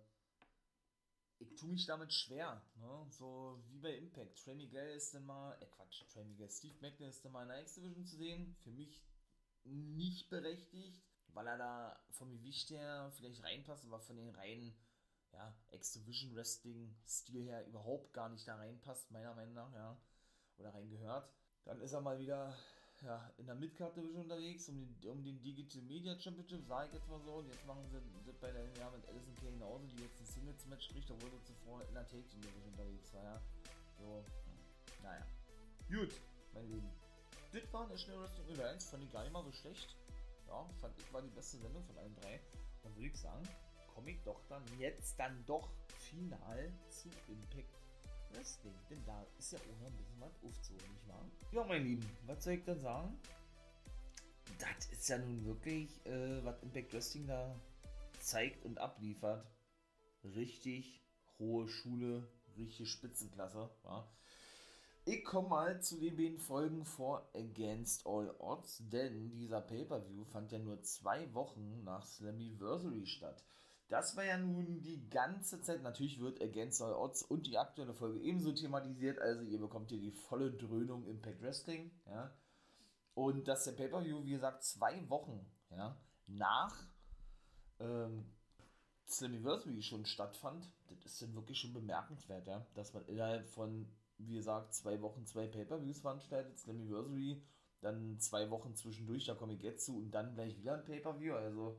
ich tue mich damit schwer, ne? So wie bei Impact. Trey Miguel ist dann mal, äh Quatsch, Trey Miguel, Steve Macklin ist dann mal in der X-Division zu sehen. Für mich nicht berechtigt, weil er da vom Gewicht her vielleicht reinpasst, aber von den reinen ja, X-Division Wrestling-Stil her überhaupt gar nicht da reinpasst, meiner Meinung nach, ja. Oder reingehört. Dann ist er mal wieder ja, in der Midcard Division unterwegs, um den, um den Digital Media Championship, sage ich jetzt mal so. Und jetzt machen sie das bei der NWA mit Alison Kay genauso, die jetzt ein Singles-Match kriegt, obwohl sie zuvor in der Take Team Division unterwegs war, ja. So, naja. Gut, mein Lieben. Das war National Wrestling Alliance, fand ich gar nicht mal so schlecht. Ja, fand ich war die beste Sendung von allen drei. dann würde ich sagen, komme ich doch dann jetzt dann doch final zu Impact Wrestling. Denn da ist ja auch noch ein bisschen was aufzuholen, nicht wahr? Ja, mein Lieben, was soll ich denn sagen? Das ist ja nun wirklich, äh, was Impact Wrestling da zeigt und abliefert. Richtig hohe Schule, richtig Spitzenklasse. Ja? Ich komme mal zu den beiden Folgen vor Against All Odds, denn dieser Pay-Per-View fand ja nur zwei Wochen nach Slammiversary statt. Das war ja nun die ganze Zeit, natürlich wird Against All Odds und die aktuelle Folge ebenso thematisiert, also ihr bekommt hier die volle Dröhnung Impact Wrestling, ja. Und dass der Pay-Per-View, wie gesagt, zwei Wochen, ja, nach ähm, Slammiversary schon stattfand, das ist dann wirklich schon bemerkenswert, ja, dass man innerhalb von, wie gesagt, zwei Wochen zwei Pay-Per-Views veranstaltet, Slammiversary, dann zwei Wochen zwischendurch, da komme ich jetzt zu und dann gleich wieder ein Pay-Per-View, also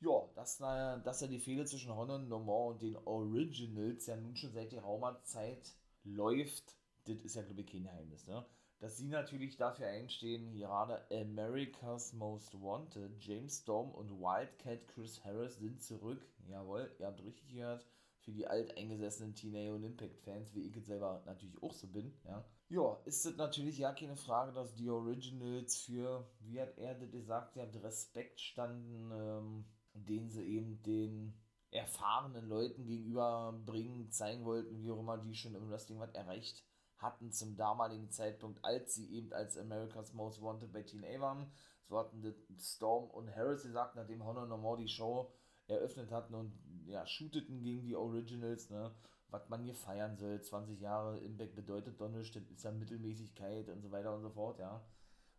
ja, dass, dass ja die Fehler zwischen Honor und Normal und den Originals ja nun schon seit der Raumerzeit läuft, das ist ja, glaube ich, kein Geheimnis, ne? Dass sie natürlich dafür einstehen, gerade America's Most Wanted, James Storm und Wildcat Chris Harris sind zurück. Jawohl, ihr habt richtig gehört. Für die alteingesessenen TNA und Impact-Fans, wie ich jetzt selber natürlich auch so bin, ja. Ja, ist das natürlich ja keine Frage, dass die Originals für, wie hat er das gesagt, ja, Respekt standen, ähm, den sie eben den erfahrenen Leuten gegenüberbringen, zeigen wollten, wie auch immer die schon im Wrestling was erreicht hatten zum damaligen Zeitpunkt, als sie eben als America's Most Wanted bei TNA waren. So hatten Storm und Harris gesagt, nachdem Honor No More die Show eröffnet hatten und ja, shooteten gegen die Originals, ne, was man hier feiern soll. 20 Jahre Impact bedeutet doch nichts, das ist ja Mittelmäßigkeit und so weiter und so fort, ja.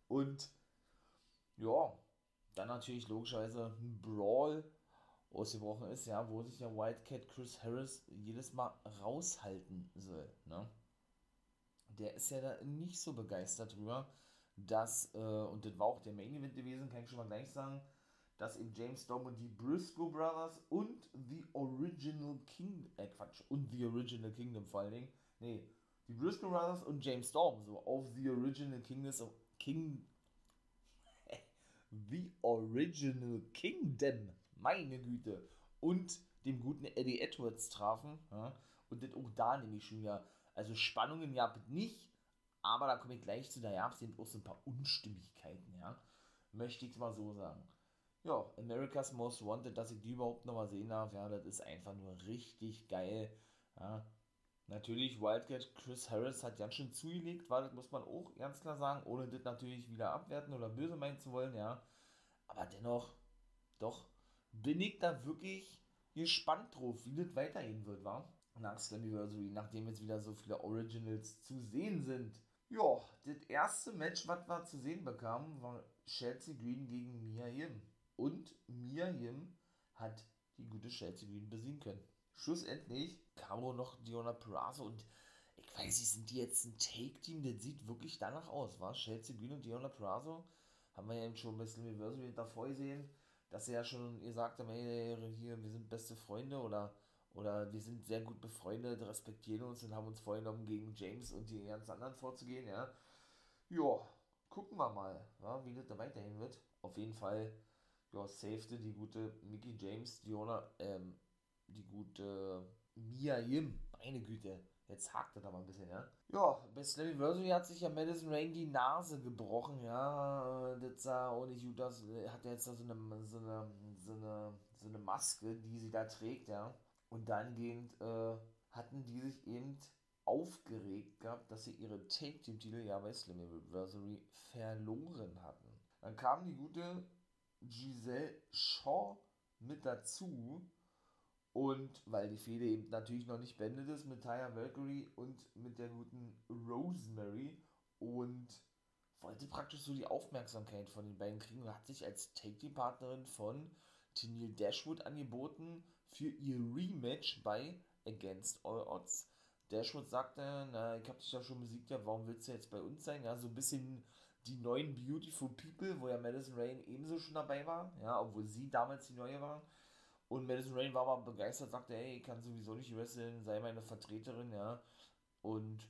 Und ja, dann natürlich logischerweise ein Brawl ausgebrochen ist, ja, wo sich der Wildcat Chris Harris jedes Mal raushalten soll. Ne? Der ist ja da nicht so begeistert drüber, dass, äh, und das war auch der Main Event gewesen, kann ich schon mal gleich sagen, dass eben James Storm und die Briscoe Brothers und The Original King, äh Quatsch, und The Original Kingdom vor allen Dingen, nee, die Briscoe Brothers und James Storm so auf The Original Kingdom, King, The Original Kingdom, meine Güte, und dem guten Eddie Edwards trafen. Ja, und das auch da nämlich schon wieder, also Spannungen gab es nicht, aber da komme ich gleich zu, da gab es eben auch so ein paar Unstimmigkeiten, ja, möchte ich mal so sagen. Ja, America's Most Wanted, dass ich die überhaupt nochmal sehen darf, ja, das ist einfach nur richtig geil, ja. Natürlich, Wildcat Chris Harris hat ganz schön zugelegt, weil das muss man auch ganz klar sagen, ohne das natürlich wieder abwerten oder böse meinen zu wollen, ja. Aber dennoch, doch, bin ich da wirklich gespannt drauf, wie das weitergehen wird, wa? Nach Slammiversary, nachdem jetzt wieder so viele Originals zu sehen sind. Ja, das erste Match, was wir zu sehen bekamen, war Chelsea Green gegen Mia Yim. Und Mia Yim hat die gute Chelsea Green besiegen können schlussendlich auch noch Diona Peraza und ich weiß nicht, sind die jetzt ein Take-Team? Das sieht wirklich danach aus, war Chelsea Green und Diona Peraza haben wir ja eben schon ein bisschen Reversal davor gesehen, dass sie ja schon gesagt haben, hey, hier, wir sind beste Freunde oder, oder wir sind sehr gut befreundet, respektieren uns und haben uns vorgenommen, gegen James und die ganzen anderen vorzugehen, ja. Ja, gucken wir mal, ja, wie das da weiterhin wird. Auf jeden Fall, ja, safety die gute Mickey James, Diona, ähm, die gute Mia Yim. Meine Güte, jetzt hakt das aber ein bisschen, ja. Ja, bei Slammiversary hat sich ja Madison Rain die Nase gebrochen, ja. Das sah auch nicht gut aus. Hat ja jetzt da so eine, so eine, so eine, so eine Maske, die sie da trägt, ja. Und dahingehend äh, hatten die sich eben aufgeregt gehabt, dass sie ihre Take-Team-Titel ja bei Slammiversary verloren hatten. Dann kam die gute Giselle Shaw mit dazu und weil die Fehde eben natürlich noch nicht beendet ist mit Taya Valkyrie und mit der guten Rosemary und wollte praktisch so die Aufmerksamkeit von den beiden kriegen und hat sich als Take-Team-Partnerin von Tennille Dashwood angeboten für ihr Rematch bei Against All Odds. Dashwood sagte, na, ich habe dich ja schon besiegt, ja, warum willst du jetzt bei uns sein? Ja, so ein bisschen die neuen Beautiful People, wo ja Madison Rain ebenso schon dabei war, ja, obwohl sie damals die neue war. Und Madison Rain war aber begeistert, sagte, hey, ich kann sowieso nicht wresteln, sei meine Vertreterin, ja. Und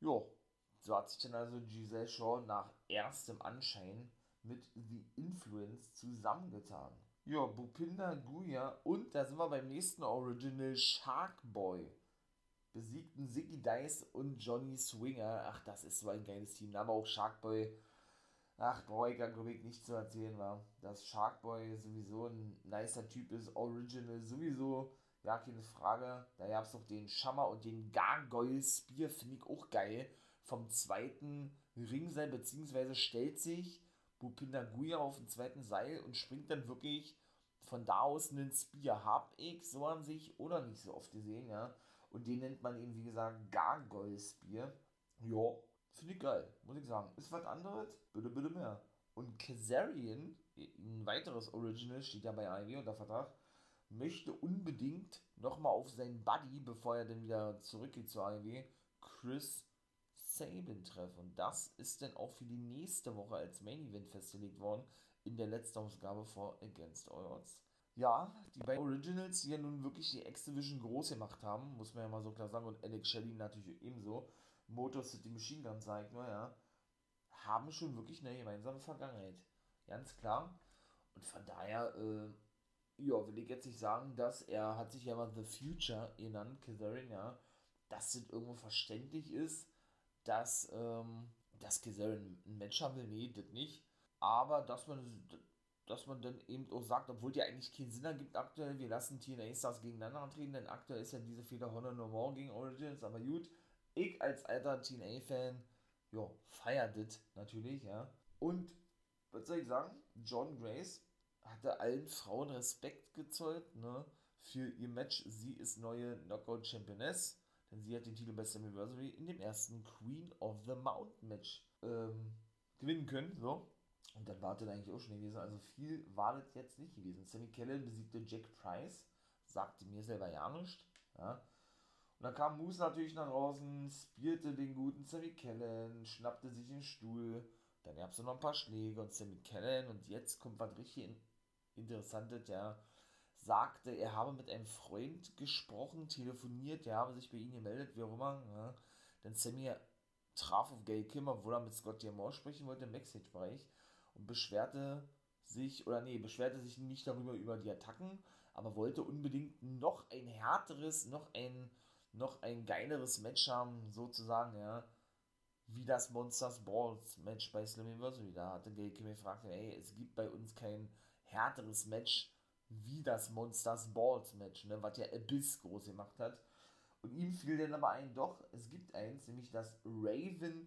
ja, so hat sich dann also Giselle Shaw nach erstem Anschein mit The Influence zusammengetan. Ja, Bupinda Guya und da sind wir beim nächsten Original Sharkboy. Besiegten Ziggy Dice und Johnny Swinger. Ach, das ist so ein geiles Team. Aber auch Sharkboy. Ach, brauche ich glaube ich nicht zu erzählen, war. Dass Sharkboy sowieso ein nicer Typ ist. Original sowieso. Ja, keine Frage. Da gab es noch den Schammer und den Gargoyle Spear. Finde ich auch geil. Vom zweiten Ringseil, beziehungsweise stellt sich Bupinda Guya auf den zweiten Seil und springt dann wirklich von da aus einen Spear. Hab ich so an sich oder nicht so oft gesehen, ja. Und den nennt man eben, wie gesagt, Gargoyle Spear. Ja, finde ich geil, muss ich sagen. Ist was anderes? Bitte, bitte mehr. Und Kazarian, ein weiteres Original, steht ja bei AEW unter Vertrag, möchte unbedingt nochmal auf seinen Buddy, bevor er dann wieder zurückgeht zur AEW, Chris Sabin treffen. Und das ist dann auch für die nächste Woche als Main Event festgelegt worden in der letzten Ausgabe vor Against All Odds. Ja, die beiden Originals, die ja nun wirklich die X-Division groß gemacht haben, muss man ja mal so klar sagen, und Alex Shelley natürlich ebenso, Motor City Machine Gun zeigt nur, ja, haben schon wirklich eine gemeinsame Vergangenheit. Ganz klar. Und von daher, äh, ja, will ich jetzt nicht sagen, dass er hat sich ja mal The Future genannt, Kazarian, ja, dass das irgendwo verständlich ist, dass, ähm, dass Kazarian ein Match haben will, nee, das nicht. Aber dass man, dass man dann eben auch sagt, obwohl die eigentlich keinen Sinn ergibt aktuell, wir lassen TNA Stars gegeneinander antreten, denn aktuell ist ja diese Fehler Honor No More gegen Origins, aber gut, ich als alter TNA-Fan, ja, feiert das natürlich, ja. Und, was soll ich sagen, John Grace hatte allen Frauen Respekt gezollt, ne, für ihr Match. Sie ist neue Knockout Championess denn sie hat den Titel bei Slammiversary in dem ersten Queen of the Mountain Match ähm, gewinnen können. So. Und dann war das eigentlich auch schon gewesen. Also viel war das jetzt nicht gewesen. Sammy Kellen besiegte Jack Price, sagte mir selber ja nicht. Ja. Und dann kam Moose natürlich nach draußen, spierte den guten Sammy Kellen, schnappte sich den Stuhl. Dann gab es noch ein paar Schläge und Sammy Kellen. Und jetzt kommt was richtig Interessantes, ja sagte, er habe mit einem Freund gesprochen, telefoniert, der habe sich bei ihm gemeldet, wie auch immer. Ja. Denn Sammy traf auf Gay Kim, obwohl er mit Scott Diamond sprechen wollte im Backstage-Bereich und beschwerte sich, oder nee, beschwerte sich nicht darüber über die Attacken, aber wollte unbedingt noch ein härteres, noch ein, noch ein geileres Match haben, sozusagen, ja, wie das Monsters Balls Match bei Slammiversary. Da hatte Gay Kim gefragt, ey, es gibt bei uns kein härteres Match, wie das Monsters Balls Match, ne, was ja Abyss groß gemacht hat. Und ihm fiel dann aber ein, doch, es gibt eins, nämlich das Raven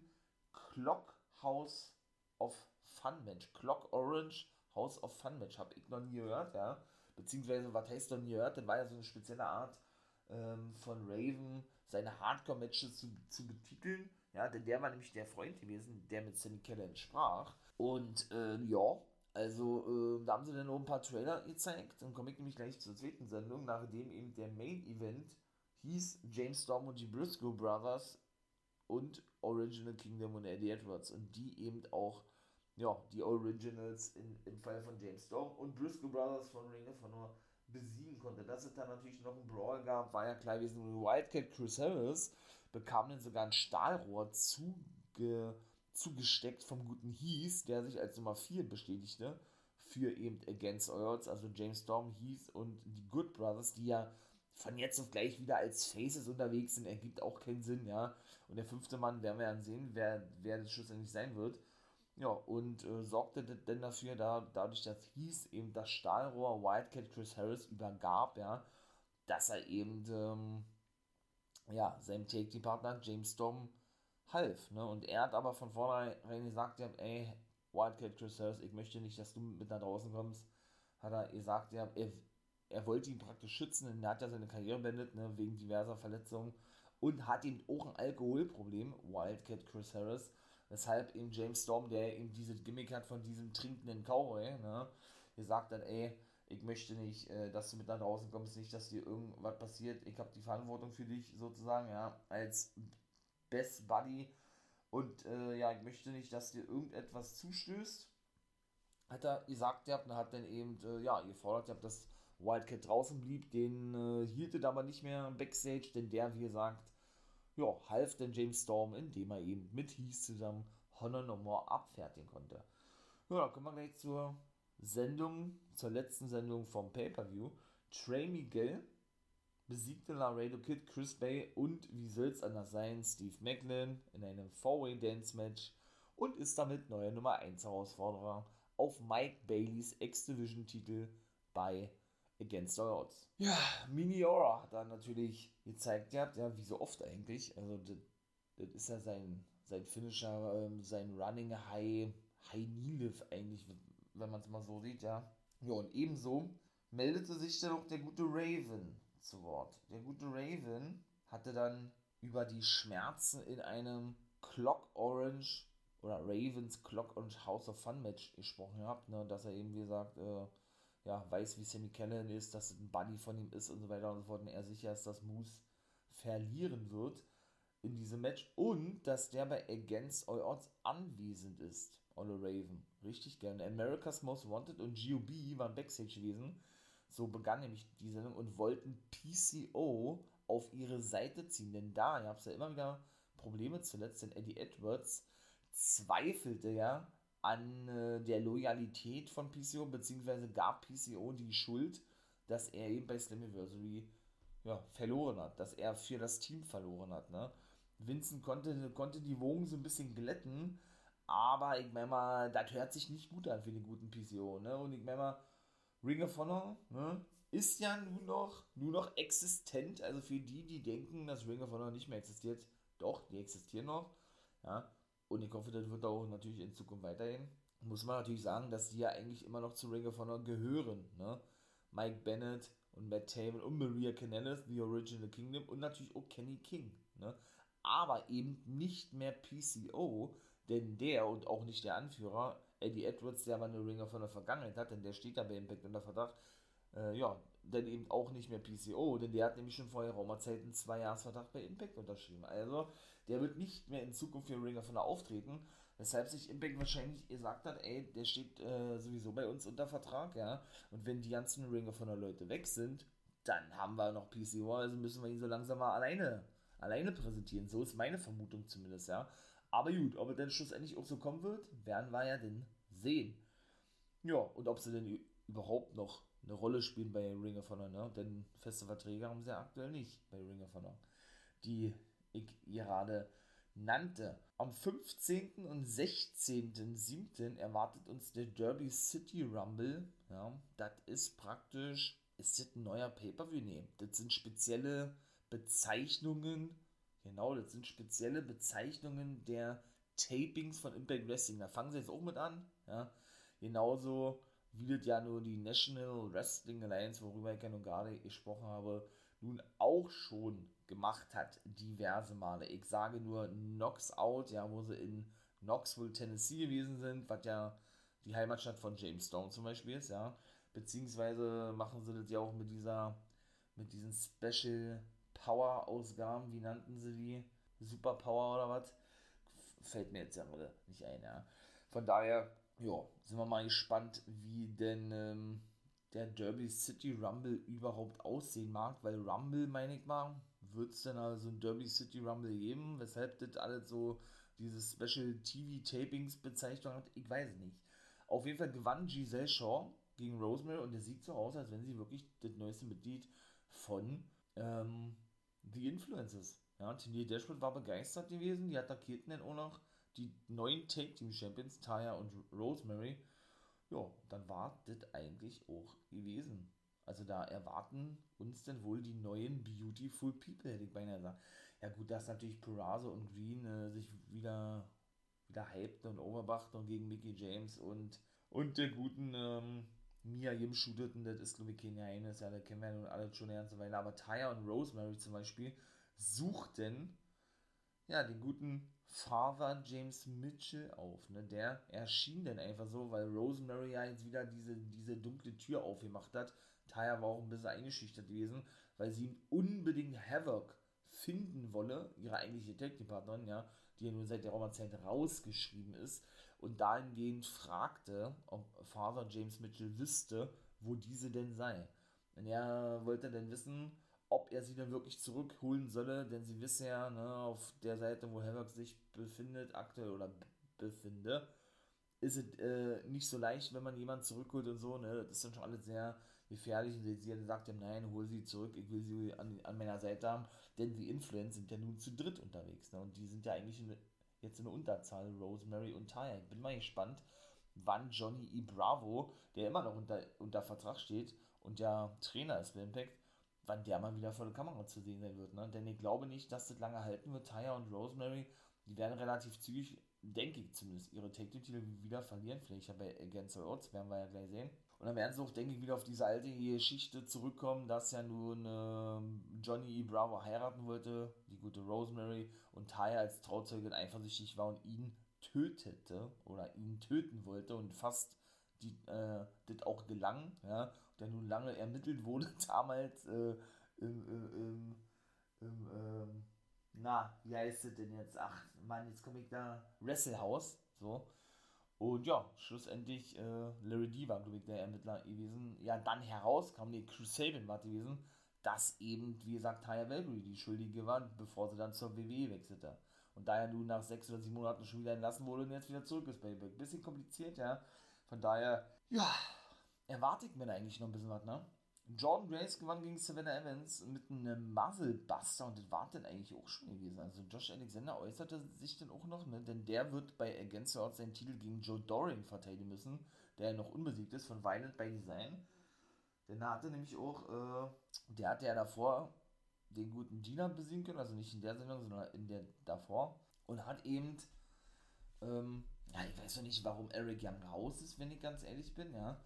Clock House of Fun Match. Clock Orange House of Fun Match, habe ich noch nie gehört, ja. Beziehungsweise, was heißt noch nie gehört? Das war ja so eine spezielle Art ähm, von Raven, seine Hardcore-Matches zu, zu betiteln. Ja, denn der war nämlich der Freund gewesen, der mit Sammy Kellen sprach. Und äh, ja, also, äh, da haben sie dann noch ein paar Trailer gezeigt. Dann komme ich nämlich gleich zur zweiten Sendung, nachdem eben der Main Event hieß James Storm und die Briscoe Brothers und Original Kingdom und Eddie Edwards. Und die eben auch, ja, die Originals in, im Fall von James Storm und Briscoe Brothers von Ring of Honor besiegen konnte. Dass es dann natürlich noch einen Brawl gab, war ja klar gewesen. Wildcat Chris Harris bekam dann sogar ein Stahlrohr zuge zugesteckt vom guten Heath, der sich als Nummer 4 bestätigte für eben Against Odds, also James Storm, Heath und die Good Brothers, die ja von jetzt auf gleich wieder als Faces unterwegs sind, ergibt auch keinen Sinn, ja. Und der fünfte Mann werden wir dann sehen, wer, wer das schlussendlich sein wird. Ja, und äh, sorgte dann dafür, da, dadurch, dass Heath eben das Stahlrohr Wildcat Chris Harris übergab, ja, dass er eben, ähm, ja, seinem Take-Team-Partner James Storm half. Ne? Und er hat aber von vornherein gesagt, ja, ey, Wildcat Chris Harris, ich möchte nicht, dass du mit nach draußen kommst. Hat er gesagt, ja, er, er wollte ihn praktisch schützen, denn er hat ja seine Karriere beendet, ne, wegen diverser Verletzungen. Und hat eben auch ein Alkoholproblem, Wildcat Chris Harris. Weshalb eben James Storm, der eben dieses Gimmick hat von diesem trinkenden Cowboy, ne, gesagt hat, ey, ich möchte nicht, äh, dass du mit nach draußen kommst, nicht, dass dir irgendwas passiert. Ich habe die Verantwortung für dich sozusagen, ja, als Best Buddy. Und äh, ja, ich möchte nicht, dass dir irgendetwas zustößt. Hat er gesagt, ihr habt, hat dann eben, äh, ja, gefordert, ihr habt, dass Wildcat draußen blieb. Den äh, hielt er aber nicht mehr Backstage, denn der, wie gesagt, ja, half dann James Storm, indem er eben mit Heath zusammen Honor No More abfertigen konnte. Ja, kommen wir gleich zur Sendung, zur letzten Sendung vom Pay-Per-View, Trey Miguel besiegte Laredo Kid, Chris Bay und, wie soll's anders sein, Steve Macklin in einem Four-Way-Dance-Match und ist damit neuer Nummer 1 Herausforderer auf Mike Baileys X-Division-Titel bei Against All Odds. Ja, Miniora hat dann natürlich gezeigt, ja, ja, wie so oft eigentlich, also das, das ist ja sein, sein Finisher, ähm, sein Running High, High Knee Lift eigentlich, wenn man es mal so sieht, ja. Ja, und ebenso meldete sich dann auch der gute Raven zu Wort. Der gute Raven hatte dann über die Schmerzen in einem Clock Orange oder Ravens Clock Orange House of Fun Match gesprochen gehabt, ne, dass er eben, wie gesagt, äh, ja, weiß, wie Sammy Callahan ist, dass es ein Buddy von ihm ist und so weiter und so fort und er sicher ist, dass Moose verlieren wird in diesem Match und dass der bei Against All Odds anwesend ist, Olle Raven. Richtig gerne. America's Most Wanted und GOB waren Backstage gewesen. So begann nämlich die Sendung und wollten PCO auf ihre Seite ziehen, denn da gab es ja immer wieder Probleme zuletzt, denn Eddie Edwards zweifelte ja an äh, der Loyalität von PCO, beziehungsweise gab PCO die Schuld, dass er eben bei Slammiversary ja, verloren hat, dass er für das Team verloren hat. Ne? Vincent konnte, konnte die Wogen so ein bisschen glätten, aber ich meine mal, das hört sich nicht gut an für den guten PCO. Ne? Und ich meine mal, Ring of Honor ne, ist ja nur noch, nur noch existent, also für die, die denken, dass Ring of Honor nicht mehr existiert, doch, die existieren noch. Ja, und ich hoffe, das wird auch natürlich in Zukunft weiterhin. Muss man natürlich sagen, dass die ja eigentlich immer noch zu Ring of Honor gehören. Ne? Mike Bennett und Matt Taven und Maria Kanellis, The Original Kingdom und natürlich auch Kenny King. Ne? Aber eben nicht mehr PCO, denn der und auch nicht der Anführer, Eddie Edwards, der aber eine Ring of Honor Vergangenheit hat, denn der steht da bei Impact unter Verdacht, äh, ja, dann eben auch nicht mehr PCO, denn der hat nämlich schon vorher Raumerzeit einen Zwei-Jahres-Vertrag bei Impact unterschrieben. Also, der wird nicht mehr in Zukunft für Ring of Honor auftreten, weshalb sich Impact wahrscheinlich gesagt hat, ey, der steht äh, sowieso bei uns unter Vertrag, ja, und wenn die ganzen Ring of Honor Leute weg sind, dann haben wir noch PCO, also müssen wir ihn so langsam mal alleine, alleine präsentieren. So ist meine Vermutung zumindest, ja. Aber gut, ob er denn schlussendlich auch so kommen wird, werden wir ja dann sehen. Ja, und ob sie denn überhaupt noch eine Rolle spielen bei Ring of Honor, ne? Denn feste Verträge haben sie aktuell nicht bei Ring of Honor. Die ich gerade nannte. Am 15. und 16.07. erwartet uns der Derby City Rumble. Ja, das ist praktisch, ist das ein neuer Pay-Per-View? Nee, das sind spezielle Bezeichnungen, genau, das sind spezielle Bezeichnungen der Tapings von Impact Wrestling. Da fangen sie jetzt auch mit an. Ja, genauso wie das ja nur die National Wrestling Alliance, worüber ich ja nun gerade gesprochen habe, nun auch schon gemacht hat, diverse Male. Ich sage nur Knox Out, ja, wo sie in Knoxville, Tennessee gewesen sind, was ja die Heimatstadt von James Stone zum Beispiel ist, ja. Beziehungsweise machen sie das ja auch mit dieser, mit diesen Special Power Ausgaben, wie nannten sie die? Super Power oder was? Fällt mir jetzt ja nicht ein, ja. Von daher ja, sind wir mal gespannt, wie denn ähm, der Derby City Rumble überhaupt aussehen mag, weil Rumble, meine ich mal, wird es denn also ein Derby City Rumble geben, weshalb das alles so diese Special TV Tapings Bezeichnung hat, ich weiß es nicht. Auf jeden Fall gewann Giselle Shaw gegen Rosemary und der sieht so aus, als wenn sie wirklich das neueste Mitglied von ähm, The Influences. Ja, Tiny Dashwood war begeistert gewesen, die attackierten dann auch noch die neuen Take Team Champions, Taya und Rosemary. Ja, dann war das eigentlich auch gewesen. Also da erwarten uns denn wohl die neuen Beautiful People, hätte ich beinahe gesagt. Ja gut, dass natürlich Peraza und Green äh, sich wieder, wieder hypten und overbachten gegen Mickey James und, und der guten ähm, Mia Yim shooteten, das ist glaube ich kein Geheimnis, ja, da kennen wir ja nun alle schon eine ganze Weile. Aber Taya und Rosemary zum Beispiel suchten ja den guten Father James Mitchell auf. Ne? Der erschien dann einfach so, weil Rosemary ja jetzt wieder diese, diese dunkle Tür aufgemacht hat. Taya war auch ein bisschen eingeschüchtert gewesen, weil sie unbedingt Havoc finden wolle, ihre eigentliche Tag-Partnerin, ja, die ja nun seit der Roma-Zeit rausgeschrieben ist und dahingehend fragte, ob Father James Mitchell wüsste, wo diese denn sei. Und er wollte dann wissen, ob er sie dann wirklich zurückholen solle, denn sie wissen ja, ne, auf der Seite, wo Havoc sich befindet, aktuell oder befinde, ist es äh, nicht so leicht, wenn man jemanden zurückholt und so, ne? Das ist dann schon alles sehr gefährlich. Und sie sagt ihm, nein, hol sie zurück, ich will sie an, an meiner Seite haben. Denn die Influence sind ja nun zu dritt unterwegs, ne? Und die sind ja eigentlich in, jetzt in der Unterzahl, Rosemary und Taya. Ich bin mal gespannt, wann Johnny E. Bravo, der immer noch unter, unter Vertrag steht und ja Trainer ist für Impact, wann der mal wieder vor der Kamera zu sehen sein wird. Ne? Denn ich glaube nicht, dass das lange halten wird. Taya und Rosemary, die werden relativ zügig, denke ich zumindest, ihre Take-Titel wieder verlieren. Vielleicht ja bei Against All Odds, werden wir ja gleich sehen. Und dann werden sie auch, denke ich, wieder auf diese alte Geschichte zurückkommen, dass ja nun äh, Johnny E. Bravo heiraten wollte, die gute Rosemary, und Taya als Trauzeugin eifersüchtig war und ihn tötete oder ihn töten wollte und fast die, äh, das auch gelang, ja, der nun lange ermittelt wurde damals äh, im, im, im ähm, na, wie heißt es denn jetzt? Ach, Mann, jetzt komme ich da, Wrestlehouse, so. Und ja, schlussendlich, äh, Larry D war, glaube ich, der Ermittler gewesen. Ja, dann herauskam, nee, Chris Sabin war gewesen, dass eben, wie gesagt, Taya Valkyrie die Schuldige war, bevor sie dann zur WWE wechselte. Und daher nun nach sechs oder sieben Monaten schon wieder entlassen wurde und jetzt wieder zurück ist Back. Bisschen kompliziert, ja. Von daher, ja, erwarte ich mir da eigentlich noch ein bisschen was, ne? Jordan Grace gewann gegen Savannah Evans mit einem Muzzlebuster und das war dann eigentlich auch schon gewesen. Also Josh Alexander äußerte sich dann auch noch, ne? denn der wird bei Against the Odds seinen Titel gegen Joe Doring verteidigen müssen, der noch unbesiegt ist von Violent by Design. Denn er hatte nämlich auch, äh, der hatte ja davor den guten Diener besiegen können, also nicht in der Sendung, sondern in der davor. Und hat eben, ähm, ja, ich weiß noch nicht, warum Eric Young raus ist, wenn ich ganz ehrlich bin, ja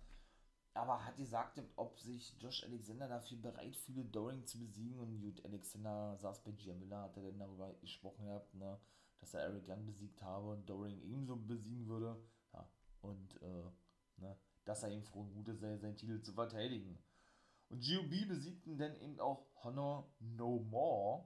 aber hat gesagt, ob sich Josh Alexander dafür bereit fühle, Doring zu besiegen. Und gut, Alexander saß bei Gia Miller, hat er dann darüber gesprochen gehabt, ne, dass er Eric Young besiegt habe und Doring ebenso besiegen würde. Ja, und äh, ne, dass er ihm froh und gut ist, seinen Titel zu verteidigen. Und GOB besiegten dann eben auch Honor No More,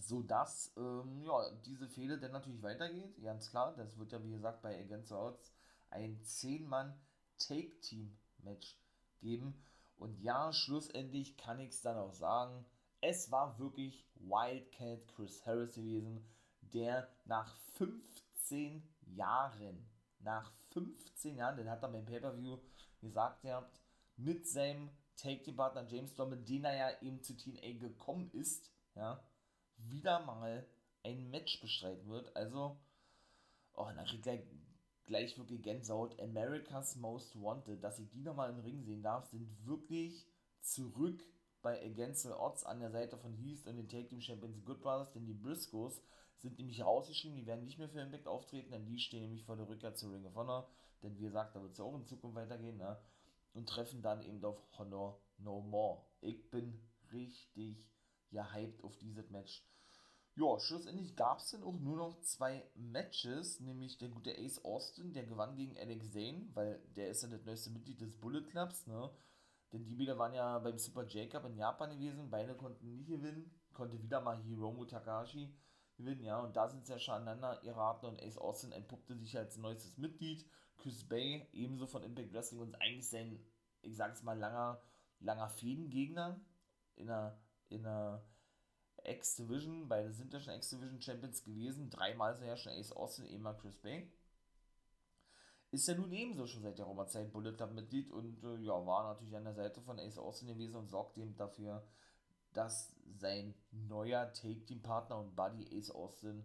sodass ähm, ja, diese Fehde dann natürlich weitergeht. Ganz klar, das wird ja wie gesagt bei Against the Odds ein 10-Mann Take-Team-Match geben. Und ja, schlussendlich kann ich es dann auch sagen, es war wirklich Wildcat Chris Harris gewesen, der nach 15 Jahren, nach 15 Jahren, den hat er beim Pay-Per-View gesagt, ihr habt mit seinem Take-Team-Partner James mit dem er ja eben zu TNA gekommen ist, ja, wieder mal ein Match bestreiten wird. Also, oh, dann kriegt er gleich wirklich Gänsehaut. America's Most Wanted, dass ich die nochmal im Ring sehen darf, sind wirklich zurück bei Against the Odds an der Seite von Heath und den Take Team Champions Good Brothers, denn die Briscoes sind nämlich rausgeschrieben, die werden nicht mehr für Impact auftreten, denn die stehen nämlich vor der Rückkehr zu Ring of Honor, denn wie gesagt, da wird es ja auch in Zukunft weitergehen, ne? und treffen dann eben auf Honor No More. Ich bin richtig gehypt auf dieses Match ja, schlussendlich gab es dann auch nur noch zwei Matches, nämlich der gute Ace Austin, der gewann gegen Alex Zane, weil der ist ja das neueste Mitglied des Bullet Clubs, ne? Denn die wieder waren ja beim Super J-Cup in Japan gewesen, beide konnten nicht gewinnen, konnte wieder mal Hiromu Takahashi gewinnen, ja, und da sind sie ja schon aneinander geraten und Ace Austin entpuppte sich als neuestes Mitglied, Chris Bay ebenso von Impact Wrestling und eigentlich sein, ich sag's mal, langer, langer Fädengegner in einer, in einer X-Division, beide sind ja schon X-Division Champions gewesen, dreimal sind ja schon Ace Austin, immer Chris Bay. Ist ja nun ebenso schon seit der Roma-Zeit Bullet Club Mitglied und äh, ja, war natürlich an der Seite von Ace Austin gewesen und sorgt eben dafür, dass sein neuer Take-Team-Partner und Buddy Ace Austin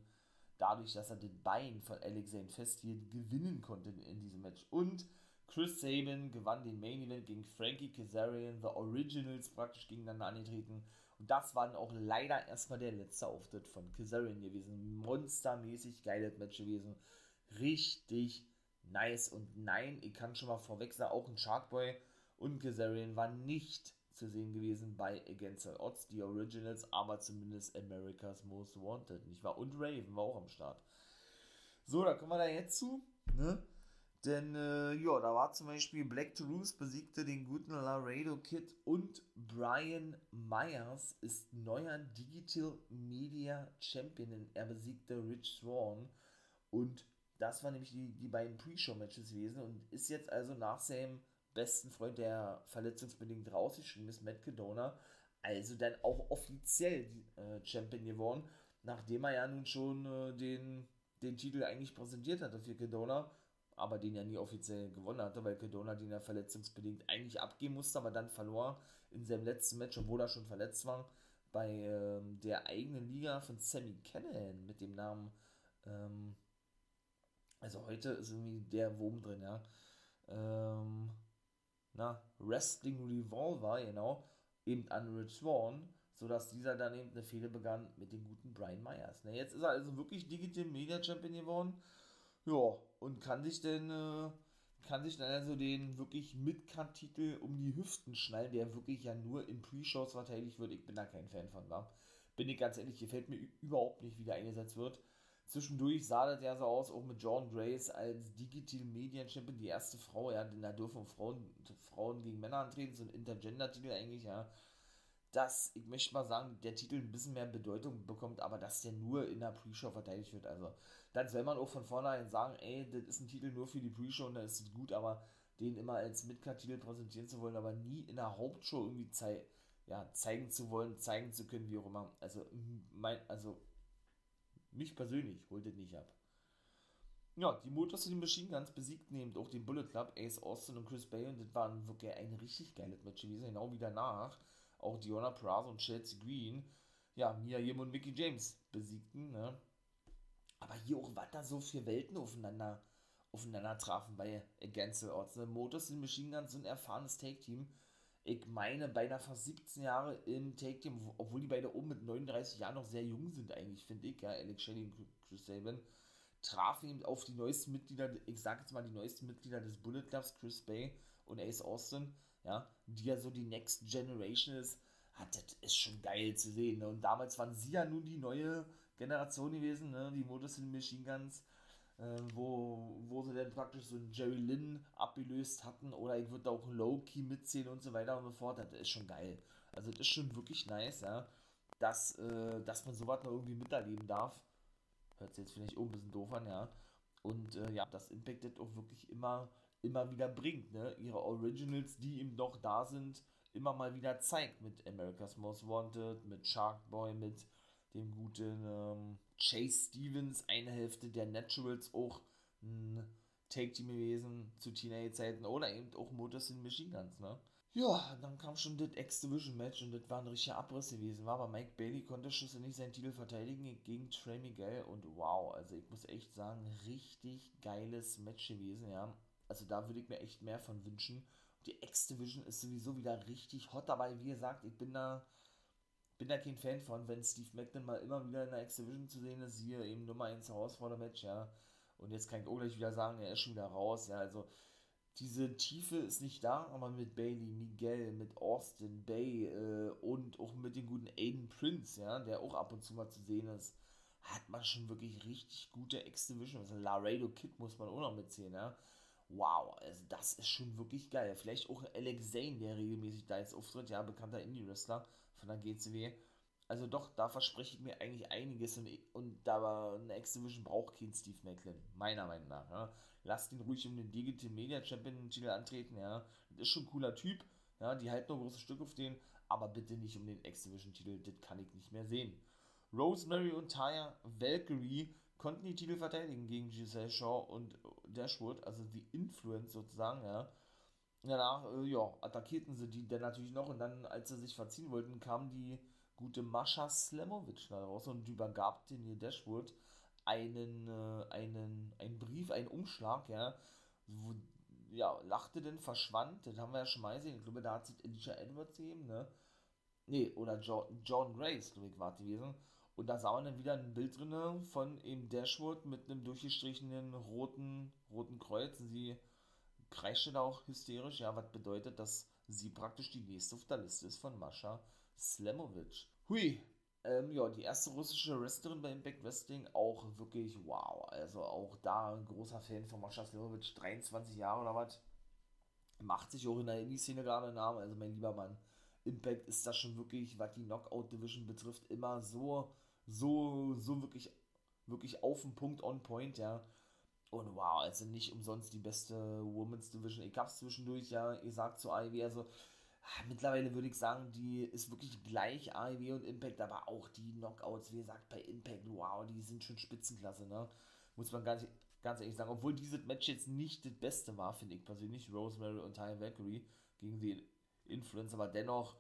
dadurch, dass er den Bein von Alex Zane festhielt, gewinnen konnte in diesem Match. Und Chris Sabin gewann den Main Event gegen Frankie Kazarian, The Originals praktisch gegeneinander angetreten. Und das war dann auch leider erstmal der letzte Auftritt von Kazarian gewesen. Monstermäßig geiles Match gewesen. Richtig nice. Und nein, ich kann schon mal vorweg sagen, auch ein Sharkboy und Kazarian war nicht zu sehen gewesen bei Against All Odds, die Originals, aber zumindest America's Most Wanted, nicht wahr? Und Raven war auch am Start. So, da kommen wir da jetzt zu, ne? Denn äh, ja, da war zum Beispiel Black Toulouse besiegte den guten Laredo Kid und Brian Myers ist neuer Digital Media Champion. Er besiegte Rich Swan und das waren nämlich die, die beiden Pre-Show-Matches gewesen und ist jetzt also nach seinem besten Freund, der verletzungsbedingt rausgeschrieben ist, Matt Cadona, also dann auch offiziell äh, Champion geworden, nachdem er ja nun schon äh, den den Titel eigentlich präsentiert hatte für Kedona, aber den ja nie offiziell gewonnen hatte, weil Kedona den ja verletzungsbedingt eigentlich abgeben musste, aber dann verlor in seinem letzten Match, obwohl er schon verletzt war, bei ähm, der eigenen Liga von Sammy Callahan mit dem Namen, ähm, also heute ist irgendwie der Wurm drin, ja, ähm, na, Wrestling Revolver, genau, eben an Rich Swan, sodass dieser dann eben eine Fehde begann mit dem guten Brian Myers. Ne, jetzt ist er also wirklich Digital Media Champion geworden, ja, und kann sich denn, äh, kann sich dann also den wirklich Midcard-Titel um die Hüften schnallen, der wirklich ja nur in Pre-Shows verteidigt wird. Ich bin da kein Fan von, war. Bin ich ganz ehrlich, gefällt mir überhaupt nicht, wie der eingesetzt wird. Zwischendurch sah das ja so aus, auch mit John Grace als Digital Media Champion, die erste Frau, ja, denn da dürfen Frauen, Frauen gegen Männer antreten, so ein Intergender-Titel eigentlich, ja. Dass, ich möchte mal sagen, der Titel ein bisschen mehr Bedeutung bekommt, aber dass der nur in der Pre-Show verteidigt wird, also dann soll man auch von vornherein sagen, ey, das ist ein Titel nur für die Pre-Show und dann ist es gut, aber den immer als Midcard-Titel präsentieren zu wollen, aber nie in der Hauptshow irgendwie zei ja, zeigen zu wollen, zeigen zu können, wie auch immer. Also, mein, also mich persönlich holt das nicht ab. Ja, die Motors City Machine Guns besiegten eben auch den Bullet Club, Ace Austin und Chris Bay und das war wirklich ein richtig geiles Match gewesen, genau wie danach. Auch Diona Prazo und Chelsea Green, ja, Mia Yim und Mickey James besiegten, ne? Aber hier auch, was da so für Welten aufeinander, aufeinander trafen bei Against All Odds. Ne? Motors in Machine Guns sind ein erfahrenes Take-Team. Ich meine, beinahe fast 17 Jahre im Take-Team, obwohl die beide oben mit 39 Jahren noch sehr jung sind, eigentlich, finde ich, ja, Alex Shelley und Chris Sabin, trafen eben auf die neuesten Mitglieder, ich sage jetzt mal die neuesten Mitglieder des Bullet Clubs, Chris Bay und Ace Austin, ja, die ja so die Next Generation ist, hat, das ist schon geil zu sehen. Ne? Und damals waren sie ja nun die neue Generation gewesen, ne? die Motor City Machine Guns, äh, wo, wo sie dann praktisch so einen Jerry Lynn abgelöst hatten oder ich würde auch Low-Key mitzählen und so weiter und so fort. Das ist schon geil. Also das ist schon wirklich nice, ja, dass, äh, dass man sowas noch irgendwie miterleben darf. Hört sich jetzt vielleicht auch ein bisschen doof an, ja. Und äh, ja, das Impact das auch wirklich immer, immer wieder bringt, ne? Ihre Originals, die eben noch da sind, immer mal wieder zeigt mit America's Most Wanted, mit Shark Boy, mit dem guten ähm, Chase Stevens, eine Hälfte der Naturals, auch ein Take-Team gewesen zu Teenage-Zeiten oder eben auch Motors in Machine Guns, ne? Ja, dann kam schon das X-Division-Match und das war ein richtiger Abriss gewesen, war aber Mike Bailey konnte schlussendlich seinen Titel verteidigen gegen Trey Miguel und wow, also ich muss echt sagen, richtig geiles Match gewesen, ja. Also da würde ich mir echt mehr von wünschen. Die X-Division ist sowieso wieder richtig hot dabei, wie gesagt, ich bin da bin da kein Fan von, wenn Steve Macklin mal immer wieder in der X-Division zu sehen ist, hier eben Nummer 1 Herausforder-Match, ja. Und jetzt kann ich auch gleich wieder sagen, er ist schon wieder raus, ja. Also diese Tiefe ist nicht da, aber mit Bailey, Miguel, mit Austin, Bay äh, und auch mit dem guten Aiden Prince, ja, der auch ab und zu mal zu sehen ist, hat man schon wirklich richtig gute X-Division. Also Laredo Kid muss man auch noch mitzählen, ja. Wow, also das ist schon wirklich geil. Vielleicht auch Alex Zane, der regelmäßig da jetzt auftritt, ja, bekannter Indie-Wrestler von der GCW. Also doch, da verspreche ich mir eigentlich einiges und, und da eine X-Division braucht kein Steve Macklin, meiner Meinung nach. Ja. Lasst ihn ruhig um den Digital Media Champion Titel antreten, ja. Das ist schon ein cooler Typ, ja, die halten noch ein großes Stück auf den, aber bitte nicht um den X-Division Titel, das kann ich nicht mehr sehen. Rosemary und Taya Valkyrie konnten die Titel verteidigen gegen Giselle Shaw und Dashwood, also die Influence sozusagen, ja. Danach, äh, ja, attackierten sie die dann natürlich noch und dann, als sie sich verziehen wollten, kam die gute Mascha Slemovic da raus und übergab den hier Dashwood einen, äh, einen, einen Brief, einen Umschlag, ja, wo, ja, lachte denn, verschwand, das haben wir ja schon mal gesehen, ich glaube, da hat sich Alicia Edwards gegeben, ne, nee, oder jo John Grace, glaube ich, war es gewesen, und da sah man dann wieder ein Bild drin von eben Dashwood mit einem durchgestrichenen roten, roten Kreuz, und sie kreischte da auch hysterisch, ja, was bedeutet, dass sie praktisch die nächste auf der Liste ist von Mascha Slemovic. Hui, ähm, ja, die erste russische Wrestlerin bei Impact Wrestling, auch wirklich wow. Also auch da ein großer Fan von Mascha Slemovic, 23 Jahre oder was. Macht sich auch in der Indie-Szene gerade einen Namen, also mein lieber Mann. Impact ist das schon wirklich, was die Knockout Division betrifft, immer so, so, so wirklich, wirklich auf den Punkt, on point, ja. Und wow, also nicht umsonst die beste Women's Division. Ich hab's zwischendurch ja gesagt zu AEW, also ah, mittlerweile würde ich sagen, die ist wirklich gleich AEW und Impact, aber auch die Knockouts, wie gesagt, bei Impact, wow, die sind schon Spitzenklasse, ne? muss man ganz, ganz ehrlich sagen. Obwohl dieses Match jetzt nicht das Beste war, finde ich persönlich, Rosemary und Ty Valkyrie gegen die Influence, aber dennoch,